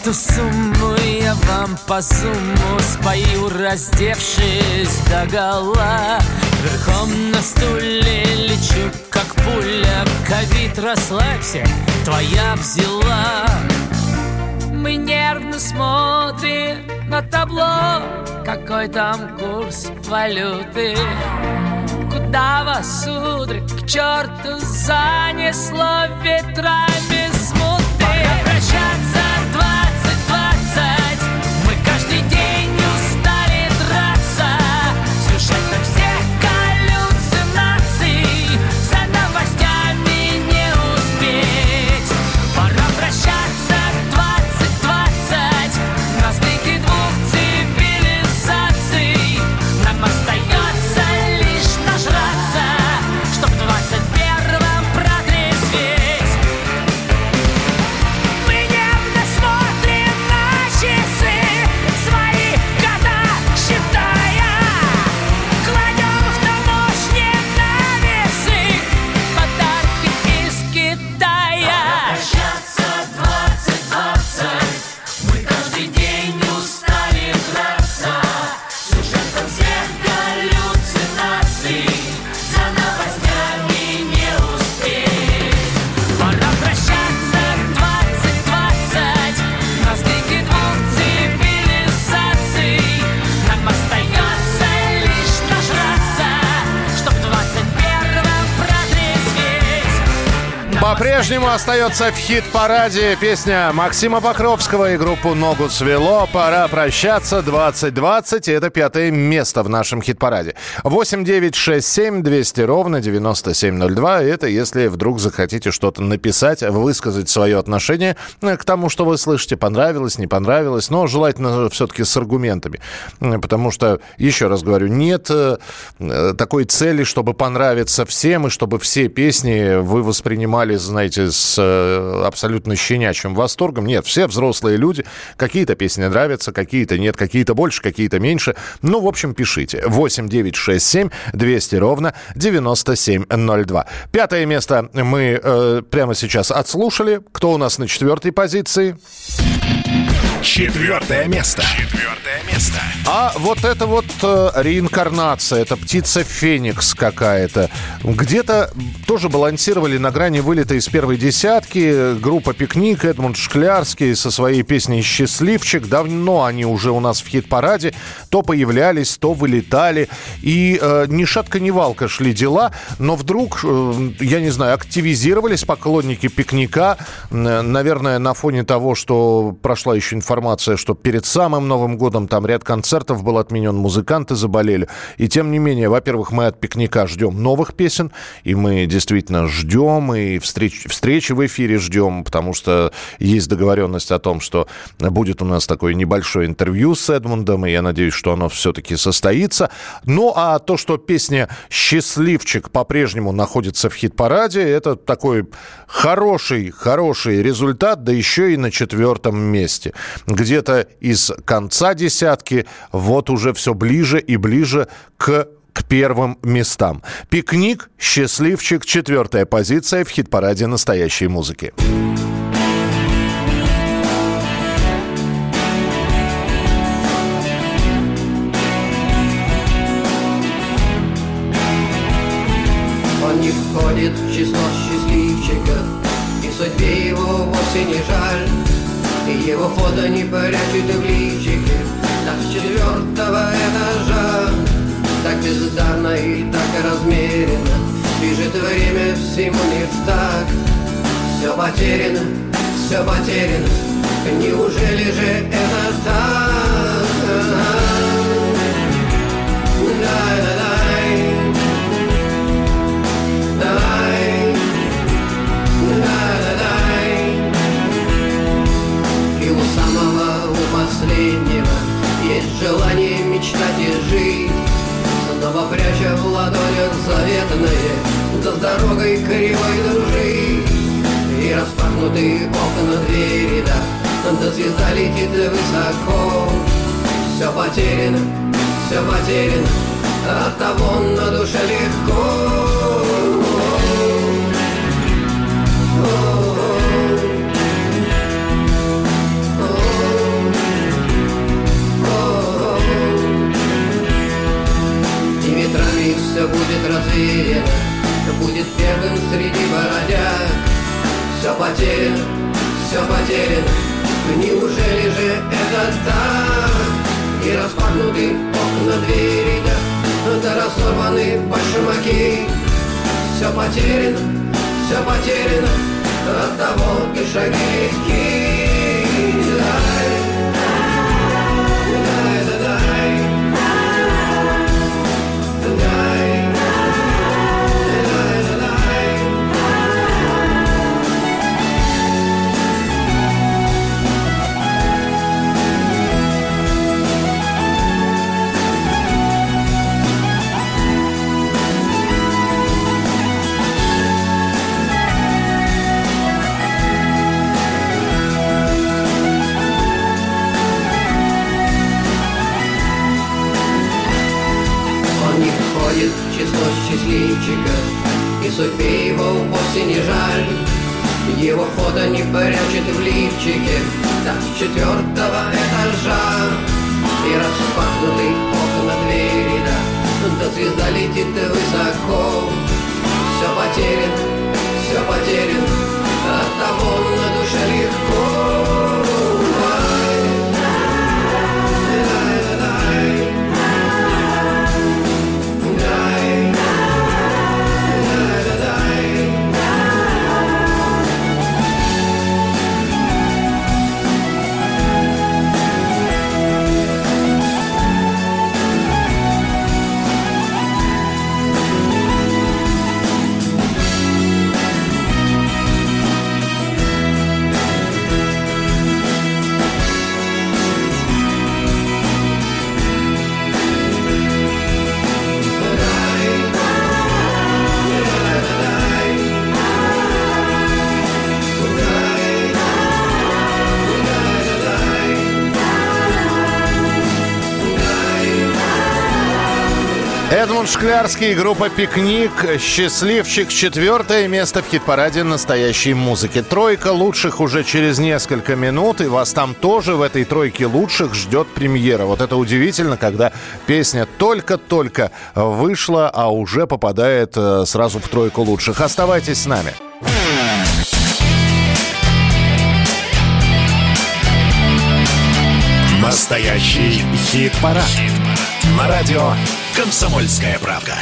эту сумму я вам по сумму спою, раздевшись до гола. Верхом на стуле лечу, как пуля, ковид, расслабься, твоя взяла. Мы нервно смотрим на табло, какой там курс валюты. Полтава, сударь, к черту занесло ветрами смуты Пора прощаться, По-прежнему остается в хит-параде песня Максима Покровского и группу «Ногу свело». Пора прощаться. 2020. И это пятое место в нашем хит-параде. 8 9 6 7 200 ровно 9702. Это если вдруг захотите что-то написать, высказать свое отношение э, к тому, что вы слышите. Понравилось, не понравилось. Но желательно все-таки с аргументами. Э, Потому что, еще раз говорю, нет э, э, такой цели, чтобы понравиться всем и чтобы все песни вы воспринимали, знаете, с э, абсолютно щенячьим восторгом. Нет, все взрослые люди. Какие-то песни нравятся, какие-то нет, какие-то больше, какие-то меньше. Ну, в общем, пишите. 8 9 6 7 200 ровно 9702. Пятое место мы э, прямо сейчас отслушали. Кто у нас на четвертой позиции? Четвертое место. Четвертое место. А вот это вот э, реинкарнация, это птица Феникс какая-то. Где-то тоже балансировали на грани вылета из первой десятки. Группа «Пикник», Эдмунд Шклярский со своей песней «Счастливчик». Давно они уже у нас в хит-параде. То появлялись, то вылетали. И э, ни шатка, ни валка шли дела. Но вдруг, э, я не знаю, активизировались поклонники «Пикника». Н- Наверное, на фоне того, что прошла еще информация, что перед самым Новым годом там ряд концертов был отменен, музыканты заболели. И тем не менее, во-первых, мы от «Пикника» ждем новых песен, и мы действительно ждем, и встреч, встречи в эфире ждем, потому что есть договоренность о том, что будет у нас такое небольшое интервью с Эдмундом, и я надеюсь, что оно все-таки состоится. Ну, а то, что песня «Счастливчик» по-прежнему находится в хит-параде, это такой хороший, хороший результат, да еще и на четвертом месте. Где-то из конца десятки вот уже все ближе и ближе к к первым местам. «Пикник», «Счастливчик», четвертая позиция в хит-параде настоящей музыки. Эдмунд Шклярский, группа «Пикник», «Счастливчик», четвертое место в хит-параде настоящей музыки. Тройка лучших уже через несколько минут, и вас там тоже в этой тройке лучших ждет премьера. Вот это удивительно, когда песня только-только вышла, а уже попадает э, сразу в тройку лучших. Оставайтесь с нами. Настоящий хит-парад. На радио «Комсомольская правда».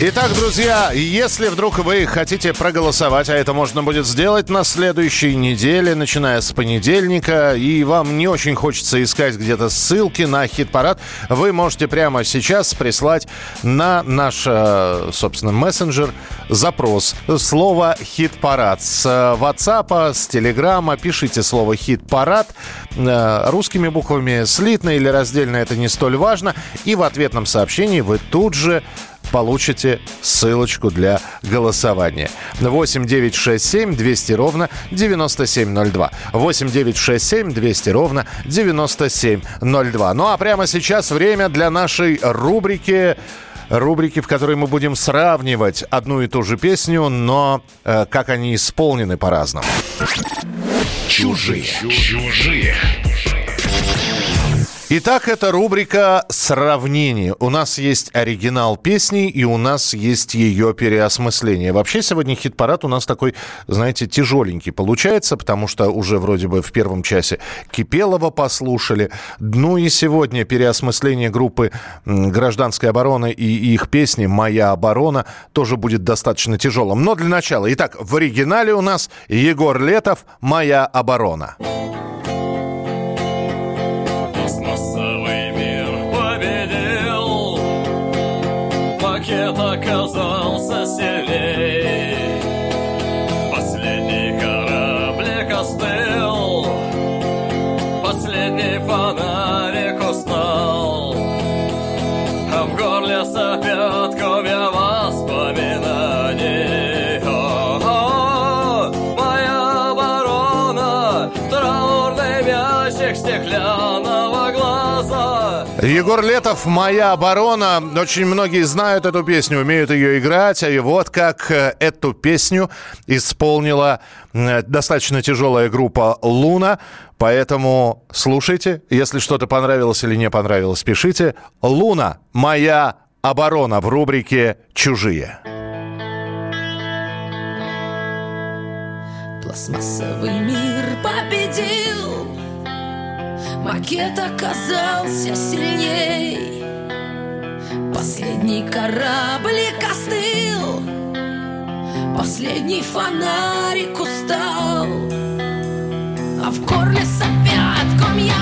Итак, друзья, если вдруг вы хотите проголосовать, а это можно будет сделать на следующей неделе, начиная с понедельника, и вам не очень хочется искать где-то ссылки на хит-парад, вы можете прямо сейчас прислать на наш, э, собственно, мессенджер запрос. Слово «хит-парад». С WhatsApp, с Телеграма пишите слово «хит-парад» э, русскими буквами, слитно или раздельно, это не столь важно. И в ответном сообщении вы тут же получите ссылочку для голосования. 8 9 6 7 200 ровно 9702. 8 9 6 7 200 ровно 9702. Ну а прямо сейчас время для нашей рубрики рубрики, в которой мы будем сравнивать одну и ту же песню, но э, как они исполнены по-разному. Чужие. Чужие. Итак, это рубрика «Сравнение». У нас есть оригинал песни, и у нас есть ее переосмысление. Вообще, сегодня хит-парад у нас такой, знаете, тяжеленький получается, потому что уже вроде бы в первом часе Кипелова послушали. Ну и сегодня переосмысление группы «Гражданская оборона» и их песни «Моя оборона» тоже будет достаточно тяжелым. Но для начала. Итак, в оригинале у нас Егор Летов «Моя оборона». Пластмассовый стеклянного глаза Егор Летов «Моя оборона». Очень многие знают эту песню, умеют ее играть. И вот как э, эту песню исполнила э, достаточно тяжелая группа «Луна». Поэтому слушайте. Если что-то понравилось или не понравилось, пишите. «Луна. Моя оборона» в рубрике «Чужие». Пластмассовый мир победил Макет оказался сильней. Последний кораблик остыл. Последний фонарик устал. А в горле сопят комья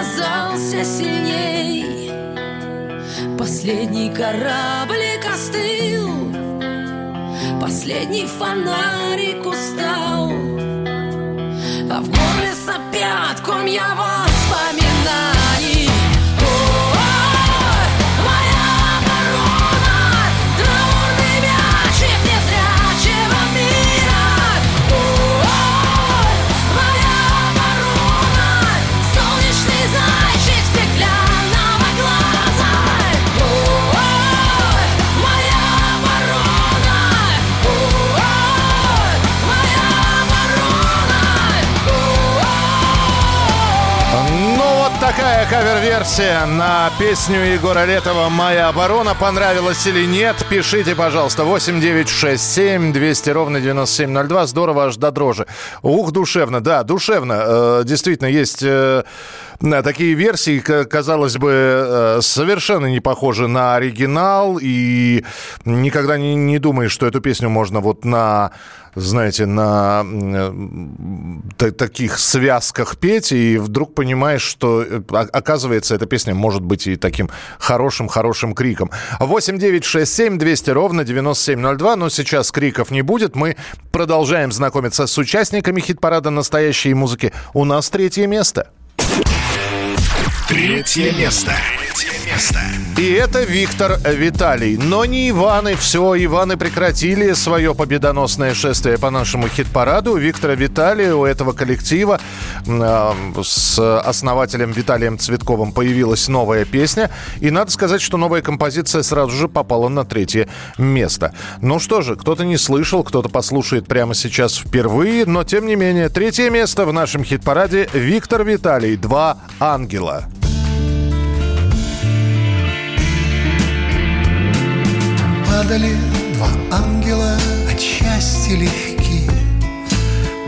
Макет оказался сильней. Последний кораблик остыл Последний фонарик устал. А в горле сопят комья воспоминаний кавер-версия на песню Егора Летова «Моя оборона». Понравилась или нет? Пишите, пожалуйста. 8967 200 ровно 9702. Здорово, аж до дрожи. Ух, душевно. Да, душевно. Э, Действительно, есть э, э, такие версии, казалось бы, совершенно не похожи на оригинал. И никогда не, не думаешь, что эту песню можно вот на знаете, на таких связках петь, и вдруг понимаешь, что, э, оказывается, эта песня может быть и таким хорошим-хорошим криком. 8 9 6 7 200 ровно 9702, но сейчас криков не будет. Мы продолжаем знакомиться с участниками хит-парада настоящей музыки. У нас третье место. Третье место. Третье место. И это Виктор Виталий. Но не Иваны. Все, Иваны прекратили свое победоносное шествие по нашему хит-параду. Виктора Виталия, у этого коллектива э, с основателем Виталием Цветковым появилась новая песня. И надо сказать, что новая композиция сразу же попала на третье место. Ну что же, кто-то не слышал, кто-то послушает прямо сейчас впервые. Но, тем не менее, третье место в нашем хит-параде Виктор Виталий «Два ангела». Падали два ангела от счастья легки.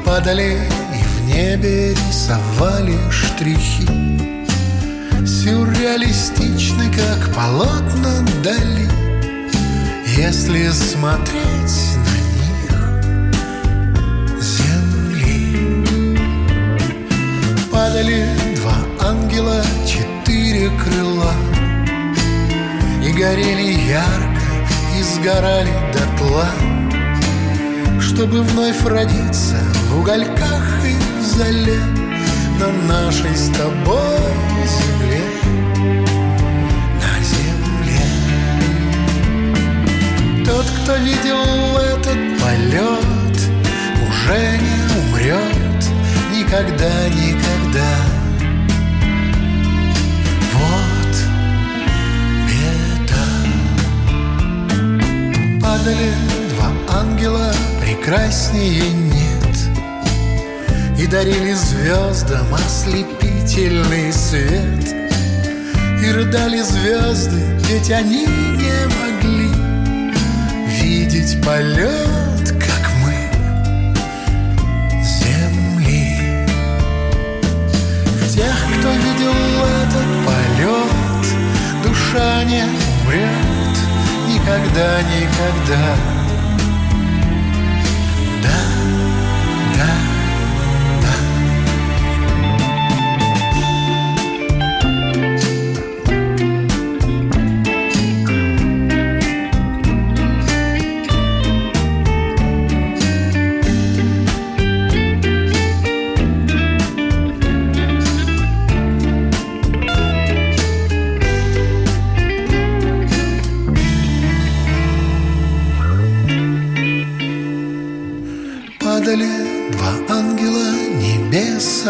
Падали и в небе рисовали штрихи. Сюрреалистичны, как полотна дали Если смотреть на них земли. Падали два ангела, четыре крыла. И горели ярко сгорали дотла Чтобы вновь родиться в угольках и в зале На нашей с тобой земле. На земле. Тот, кто видел этот полет Уже не умрет никогда, никогда. Вот Падали два ангела, прекраснее нет. И дарили звездам ослепительный свет. И рыдали звезды, ведь они не могли Видеть полет, как мы, земли. В тех, кто видел этот полет, душа не умрет никогда, никогда.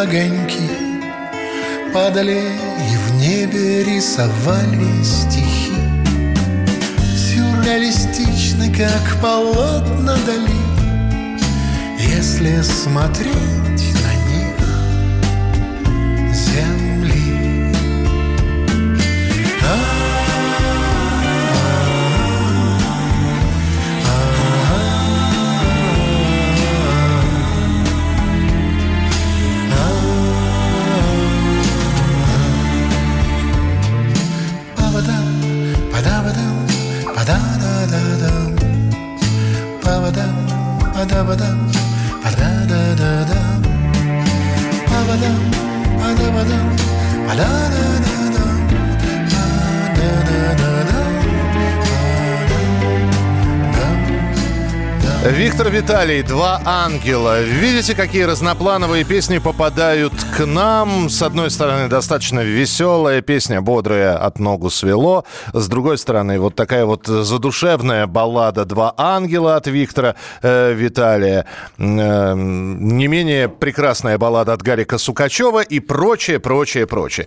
Огоньки Падали и в небе рисовали стихи. Сюрреалистичны, как полотна дали Если смотреть Виктор Виталий, «Два ангела». Видите, какие разноплановые песни попадают к нам? С одной стороны, достаточно веселая песня, бодрая, от ногу свело. С другой стороны, вот такая вот задушевная баллада «Два ангела» от Виктора э, Виталия. Э, не менее прекрасная баллада от Гарика Сукачева и прочее, прочее, прочее.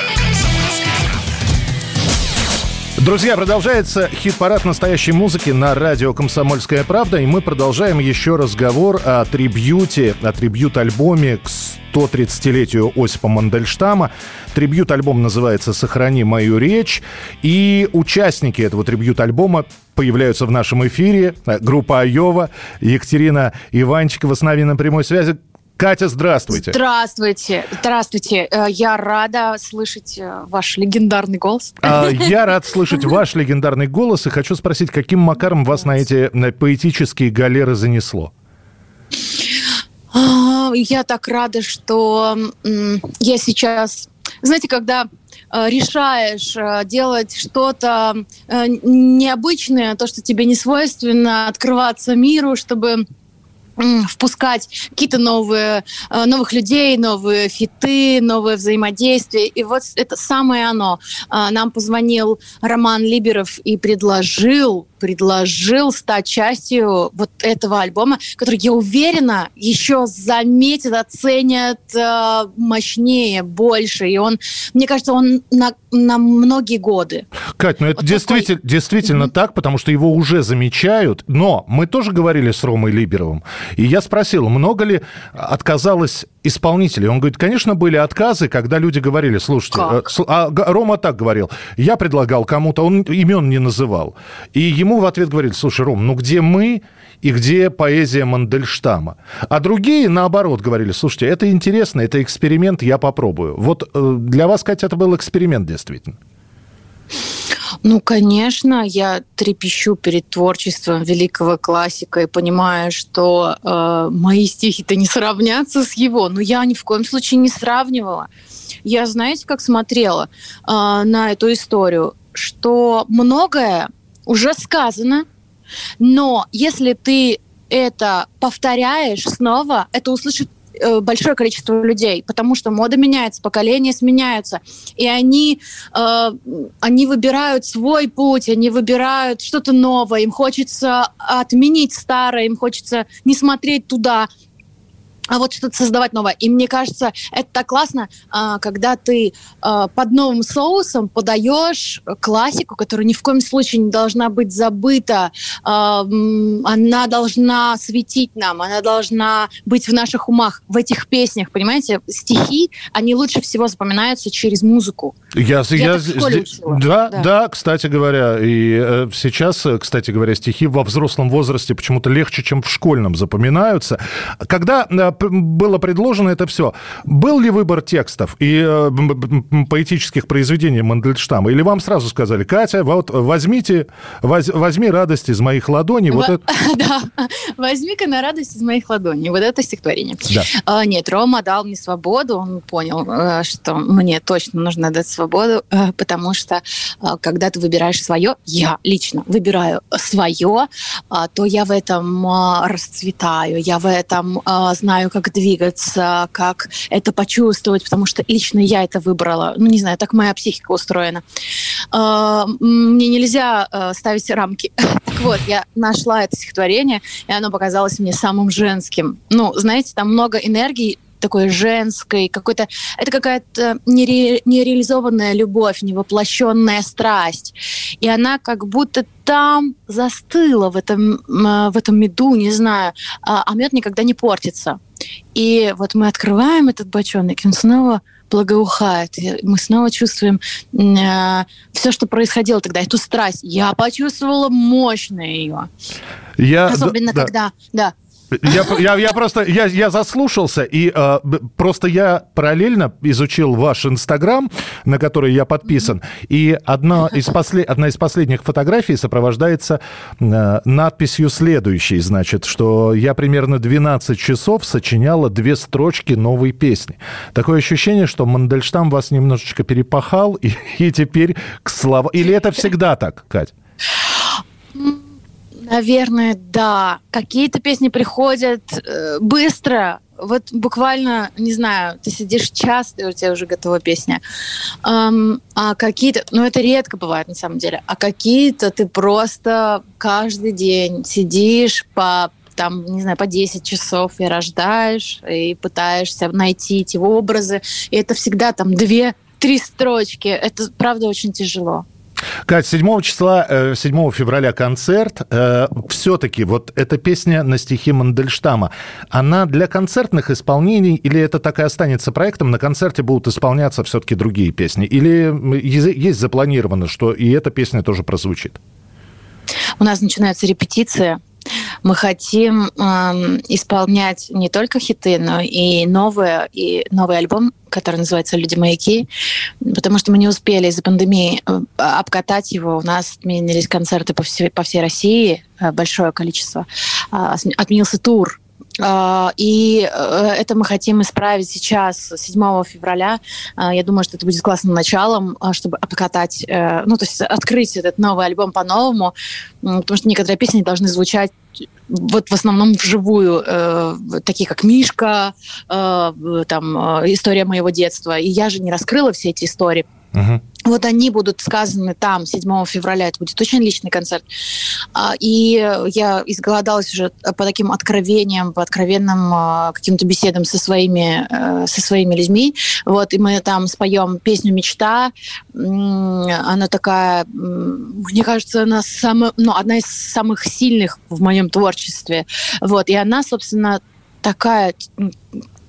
Друзья, продолжается хит-парад настоящей музыки на радио «Комсомольская правда». И мы продолжаем еще разговор о трибьюте, о трибьют-альбоме к 130-летию Осипа Мандельштама. Трибьют-альбом называется «Сохрани мою речь». И участники этого трибьют-альбома появляются в нашем эфире. Группа Айова, Екатерина Иванчикова с нами на прямой связи. Катя, здравствуйте. Здравствуйте. Здравствуйте. Э, Я рада слышать э, ваш легендарный голос. А, Я рад слышать ваш легендарный голос и хочу спросить, каким макаром вас на эти поэтические галеры занесло? А, Я так рада, что я сейчас... Знаете, когда э, решаешь делать что-то необычное, то, что тебе не свойственно, открываться миру, чтобы впускать какие-то новые, э, новых людей, новые фиты, новое взаимодействие. И вот это самое оно. А, Нам позвонил Роман Либеров и предложил предложил стать частью вот этого альбома, который, я уверена, еще заметят, оценят э, мощнее, больше. И он, мне кажется, он на, на многие годы. Кать, ну это действительно, действительно так, потому что его уже замечают. Но мы тоже говорили с Ромой Либеровым. И я спросил, много ли отказалось исполнителей? Он говорит, конечно, были отказы, когда люди говорили, слушайте, Как? э, а Рома так говорил, я предлагал кому-то, он имен не называл. И ему в ответ говорили, слушай, Ром, ну где мы и где поэзия Мандельштама? А другие, наоборот, говорили, слушайте, это интересно, это эксперимент, я попробую. Вот э, для вас, Катя, это был эксперимент, действительно. Ну, конечно, я трепещу перед творчеством великого классика и понимаю, что э, мои стихи-то не сравнятся с его, но я ни в коем случае не сравнивала. Я, знаете, как смотрела э, на эту историю, что многое уже сказано, но если ты это повторяешь снова, это услышит э, большое количество людей, потому что мода меняется, поколения сменяются, и они, э, они выбирают свой путь, они выбирают что-то новое, им хочется отменить старое, им хочется не смотреть туда. А вот что-то создавать новое. И мне кажется, это так классно, а, когда ты а, под новым соусом подаешь классику, которая ни в коем случае не должна быть забыта. А, Она должна светить нам, она должна быть в наших умах, в этих песнях, понимаете? Стихи, они лучше всего запоминаются через музыку. Я, я, так в школе зде- учила. да, Да. да, кстати говоря, и э, сейчас, э, кстати говоря, стихи во взрослом возрасте почему-то легче, чем в школьном запоминаются. Когда э, было предложено это все, был ли выбор текстов и э, поэтических произведений Мандельштама, или вам сразу сказали, Катя, вот возьмите, воз- возьми радость из моих ладоней, вот Во- это... Да. Возьми-ка на радость из моих ладоней. Вот это стихотворение. Да. А, нет, Рома дал мне свободу. Он понял, э, что мне точно нужно дать свободу, э, потому что когда ты выбираешь свое, я лично выбираю свое, а, то я в этом а, расцветаю, я в этом а, знаю, как двигаться, как это почувствовать, потому что лично я это выбрала. Ну, не знаю, так моя психика устроена. А, Мне нельзя э, ставить рамки. Так вот, я нашла это стихотворение, и оно показалось мне самым женским. Ну, знаете, там много энергии такой женской, какой-то... Это какая-то нере- нереализованная любовь, невоплощенная страсть. И она как будто там застыла в этом, м, в этом меду, не знаю. А, а мед никогда не портится. И вот мы открываем этот бочонок, и он снова благоухает. И мы снова чувствуем все, что происходило тогда, эту страсть. Я почувствовала мощно ее. Я, Особенно да, да. когда... Да, Я, я, я просто я, я заслушался, и э, просто я параллельно изучил ваш Инстаграм, на который я подписан, и одна из, после, одна из последних фотографий сопровождается э, надписью следующей, значит, что я примерно 12 часов сочиняла две строчки новой песни. Такое ощущение, что Мандельштам вас немножечко перепахал, и, и теперь к словам... Или это всегда так, Кать? Наверное, да. Какие-то песни приходят э, быстро. Вот буквально, не знаю, ты сидишь час, и у тебя уже готова песня. Ам, а какие-то, ну это редко бывает на самом деле, а какие-то ты просто каждый день сидишь по там, не знаю, по 10 часов и рождаешь, и пытаешься найти эти образы. И это всегда там две-три строчки. Это, правда, очень тяжело. Кать, 7 числа, э, 7 февраля концерт. Все-таки вот эта песня на стихи Мандельштама, она для концертных исполнений или это так и останется проектом? На концерте будут исполняться все-таки другие песни? Или есть запланировано, что и эта песня тоже прозвучит? У нас начинаются репетиции. Мы хотим эм, исполнять не только хиты, но и новые, и новый альбом, который называется «Люди маяки», потому что мы не успели из-за пандемии э, обкатать его. У нас отменились концерты по всей, по всей России, э, большое количество. А, Отменился тур. А, И э, это мы хотим исправить сейчас, 7 февраля. А, Я думаю, что это будет классным началом, чтобы обкатать, э, ну, то есть открыть этот новый альбом по-новому, потому что некоторые песни должны звучать вот в основном вживую, э, такие как Мишка, э, там э, история моего детства. И я же не раскрыла все эти истории. Вот они будут сказаны там 7 февраля. Это будет очень личный концерт. А, И я изголодалась уже по таким откровениям, по откровенным а, каким-то беседам со своими, э, со своими людьми. Вот, и мы там споем песню «Мечта». Она такая, мне кажется, она самая, ну, одна из самых сильных в моем творчестве. Вот, и она, собственно, такая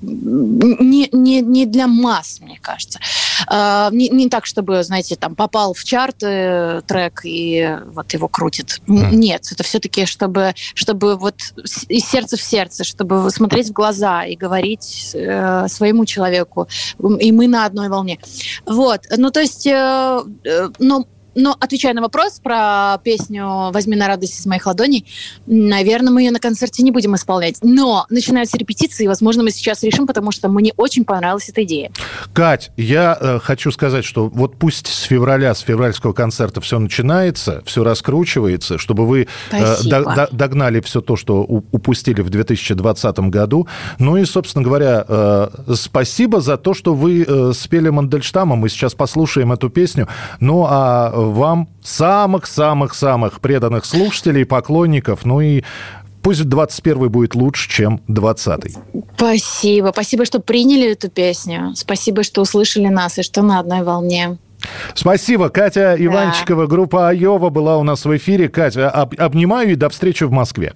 не, не, не для масс, мне кажется. А, не, не так, чтобы, знаете, там попал в чарт э, трек и вот его крутит. Мгм. Нет, это все-таки, чтобы, чтобы вот из сердца в сердце, чтобы смотреть в глаза и говорить э, своему человеку. И мы на одной волне. Вот. Ну, то есть, э, э, ну, но отвечая на вопрос про песню «Возьми на радость из моих ладоней», наверное, мы ее на концерте не будем исполнять. Но начинаются репетиции, и, возможно, мы сейчас решим, потому что мне очень понравилась эта идея. Кать, я э, хочу сказать, что вот пусть с февраля, с февральского концерта все начинается, все раскручивается, чтобы вы э, до- до- догнали все то, что у- упустили в 2020 году. Ну и, собственно говоря, э, спасибо за то, что вы э, спели Мандельштама. Мы сейчас послушаем эту песню. Ну а вам самых-самых-самых преданных слушателей, поклонников, ну и Пусть 21 будет лучше, чем 20 Спасибо. Спасибо, что приняли эту песню. Спасибо, что услышали нас и что на одной волне. Спасибо. Катя Иванчикова, группа Айова была у нас в эфире. Катя, об- обнимаю и до встречи в Москве.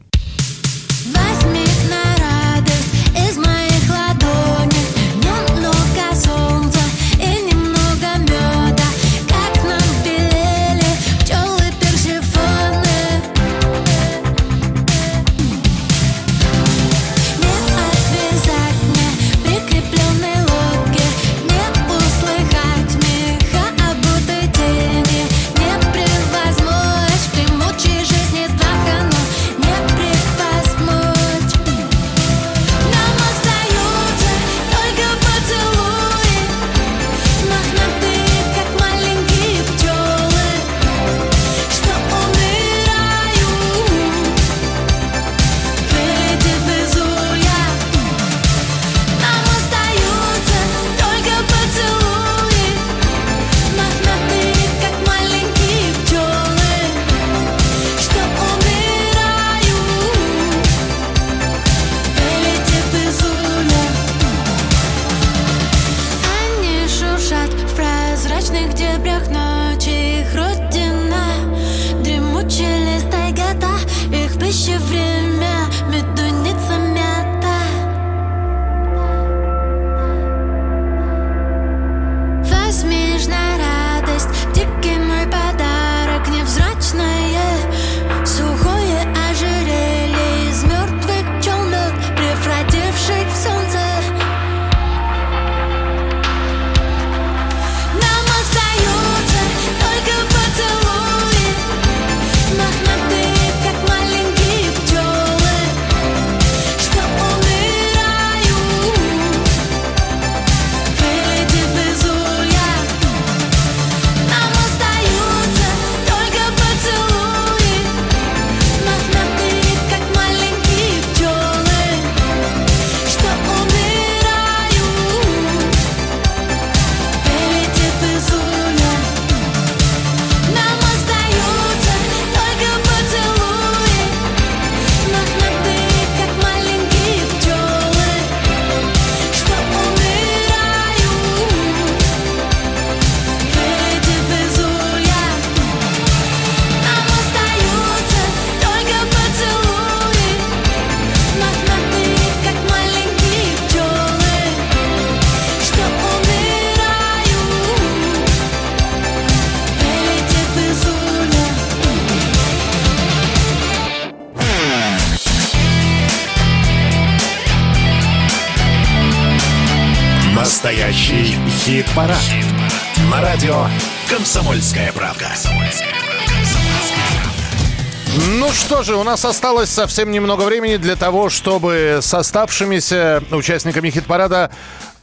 Нас осталось совсем немного времени для того, чтобы с оставшимися участниками хит-парада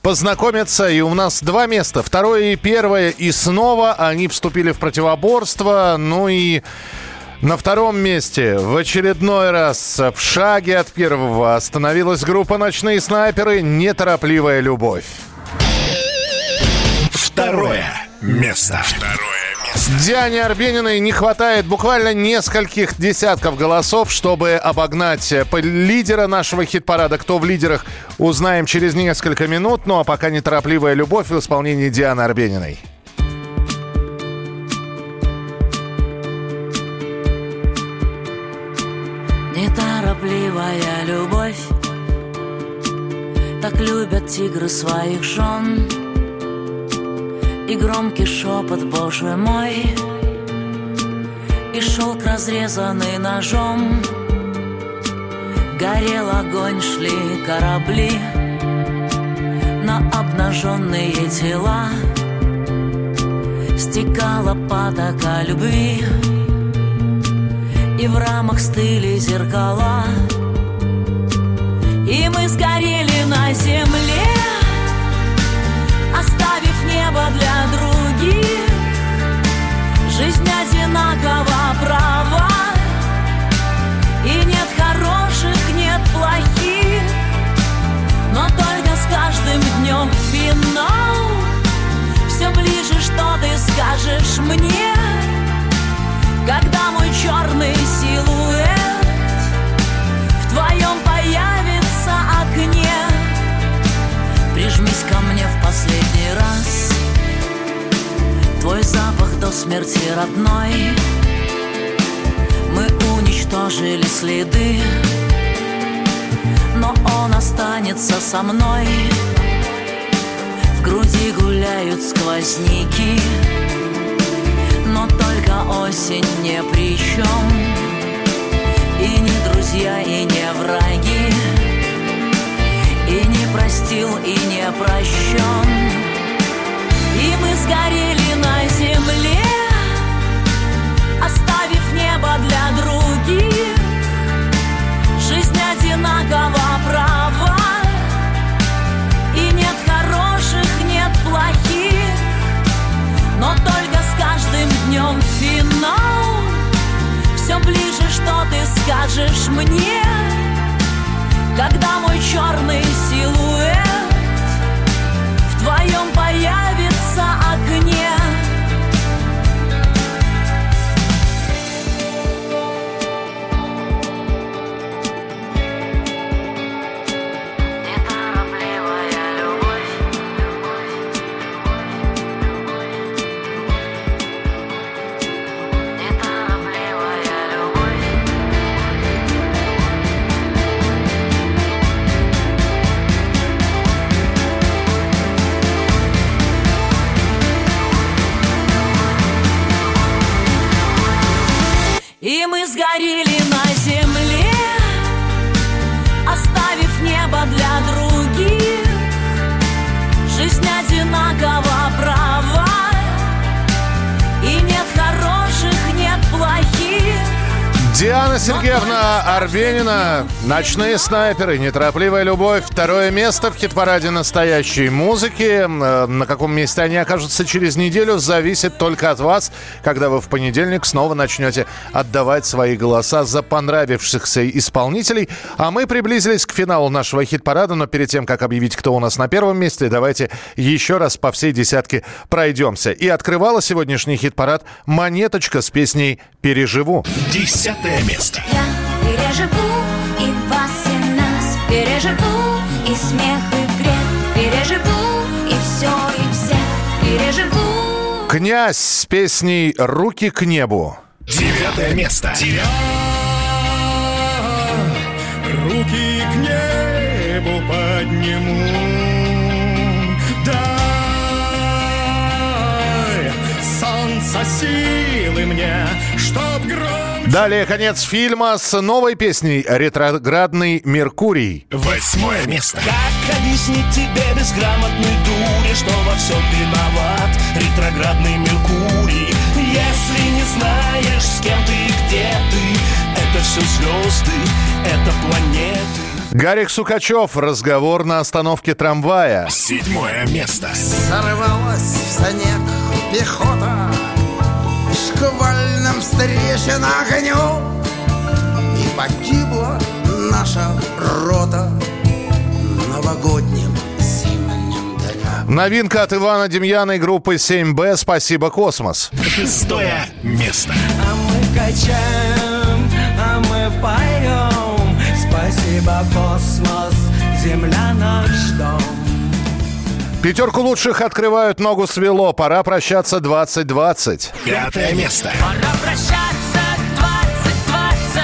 познакомиться. И у нас два места. Второе и первое. И снова они вступили в противоборство. Ну и на втором месте в очередной раз в шаге от первого остановилась группа «Ночные снайперы. Неторопливая любовь». Второе место. Второе место. Диане Арбениной не хватает буквально нескольких десятков голосов, чтобы обогнать э, лидера нашего хит-парада. Кто в лидерах, узнаем через несколько минут. Ну а пока неторопливая любовь в исполнении Дианы Арбениной. Неторопливая любовь Так любят тигры своих жен И громкий шепот, боже мой. И шелк, разрезанный ножом. Горел огонь, шли корабли На обнаженные тела. Стекала потока любви. И в рамах стыли зеркала. И мы сгорели на земле небо для других. Жизнь одинакова права. И нет хороших, нет плохих. Но только с каждым днем финал Все ближе, что ты скажешь мне. Когда мой черный силуэт В твоем появится окне Прижмись ко мне в последний раз родной. Мы уничтожили следы Но он останется со мной. В груди гуляют сквозняки Но только осень не при чем И не друзья, и не враги И не простил, и не прощен И мы сгорели на земле Оставив небо для других. Жизнь одинакова права. И нет хороших, нет плохих. Но только с каждым днем финал. Все ближе, что ты скажешь мне. Когда мой черный силуэт В твоем появится окне Арбенина, «Ночные снайперы», «Неторопливая любовь», второе место в хит-параде настоящей музыки. Э, На каком месте они окажутся через неделю, зависит только от вас, когда вы в понедельник снова начнете отдавать свои голоса за понравившихся исполнителей. А мы приблизились к финалу нашего хит-парада, но перед тем, как объявить, кто у нас на первом месте, давайте еще раз по всей десятке пройдемся. И открывала сегодняшний хит-парад «Монеточка» с песней «Переживу». Десятое место. Переживу и вас, и нас. Переживу и смех, и грех. Переживу и все, и всех. Переживу. «Князь» с песней «Руки к небу». Девятое место. Руки к небу подниму. Дай солнца силы мне, чтоб гром Далее конец фильма с новой песней «Ретроградный Меркурий». Восьмое место. Как объяснить тебе безграмотной дуре, что во всем виноват ретроградный Меркурий? Если не знаешь, с кем ты и где ты, это все звезды, это планеты. Гарик Сукачев. Разговор на остановке трамвая. Седьмое место. Сорвалась в снег пехота Шквальным встречен огню. И погибла наша рота Новогодним зимним днем Новинка от Ивана Демьяна и группы 7Б «Спасибо, космос». Шестое место. А мы качаем, а мы поем. Спасибо, космос, земля наш дом Пятерку лучших открывают «Ногу свело». Пора прощаться 2020. Пятое место. Пора прощаться 2020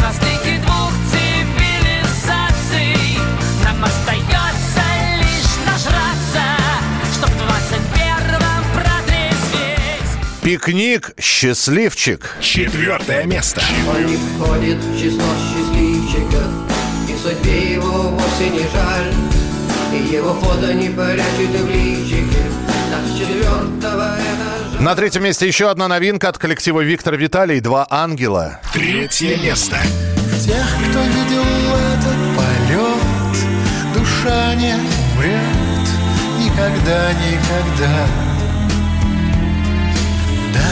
На стыке двух цивилизаций Нам остается лишь нажраться Чтоб в 21-м протрезветь Пикник «Счастливчик». Четвертое место. Он не входит в число счастливчика И судьбе его вовсе не жаль И его фото не прячет в личике Так с четвертого этажа На третьем месте еще одна новинка от коллектива Виктор Виталий «Два ангела». Третье место. В тех, кто видел этот полет, душа не умрет никогда, никогда. Да,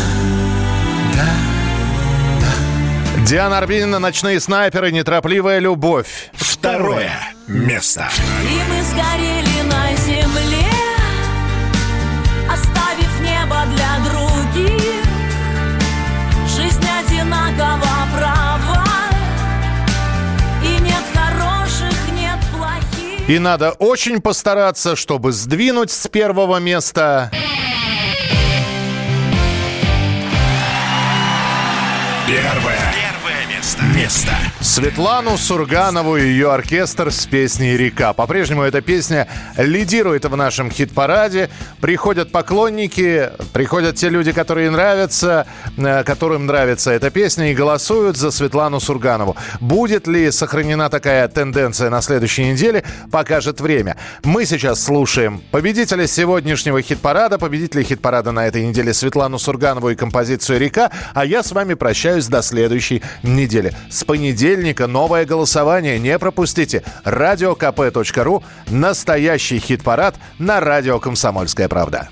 да, Диана Арбенина «Ночные снайперы», «Неторопливая любовь». Второе место. И мы сгорели на земле, оставив небо для других. Жизнь одинакова права, и нет хороших, нет плохих. И надо очень постараться, чтобы сдвинуть с первого места... Первое, Первое место. Место. Светлану Сурганову и ее оркестр с песней «Река». По-прежнему эта песня лидирует в нашем хит-параде. Приходят поклонники, приходят те люди, которые нравятся, э, которым нравится эта песня, и голосуют за Светлану Сурганову. Будет ли сохранена такая тенденция на следующей неделе, покажет время. Мы сейчас слушаем победителя сегодняшнего хит-парада, победителя хит-парада на этой неделе Светлану Сурганову и композицию «Река», а я с вами прощаюсь до следующей недели. С понедельника понедельника новое голосование. Не пропустите. Радиокп.ру. Настоящий хит-парад на радио «Комсомольская правда».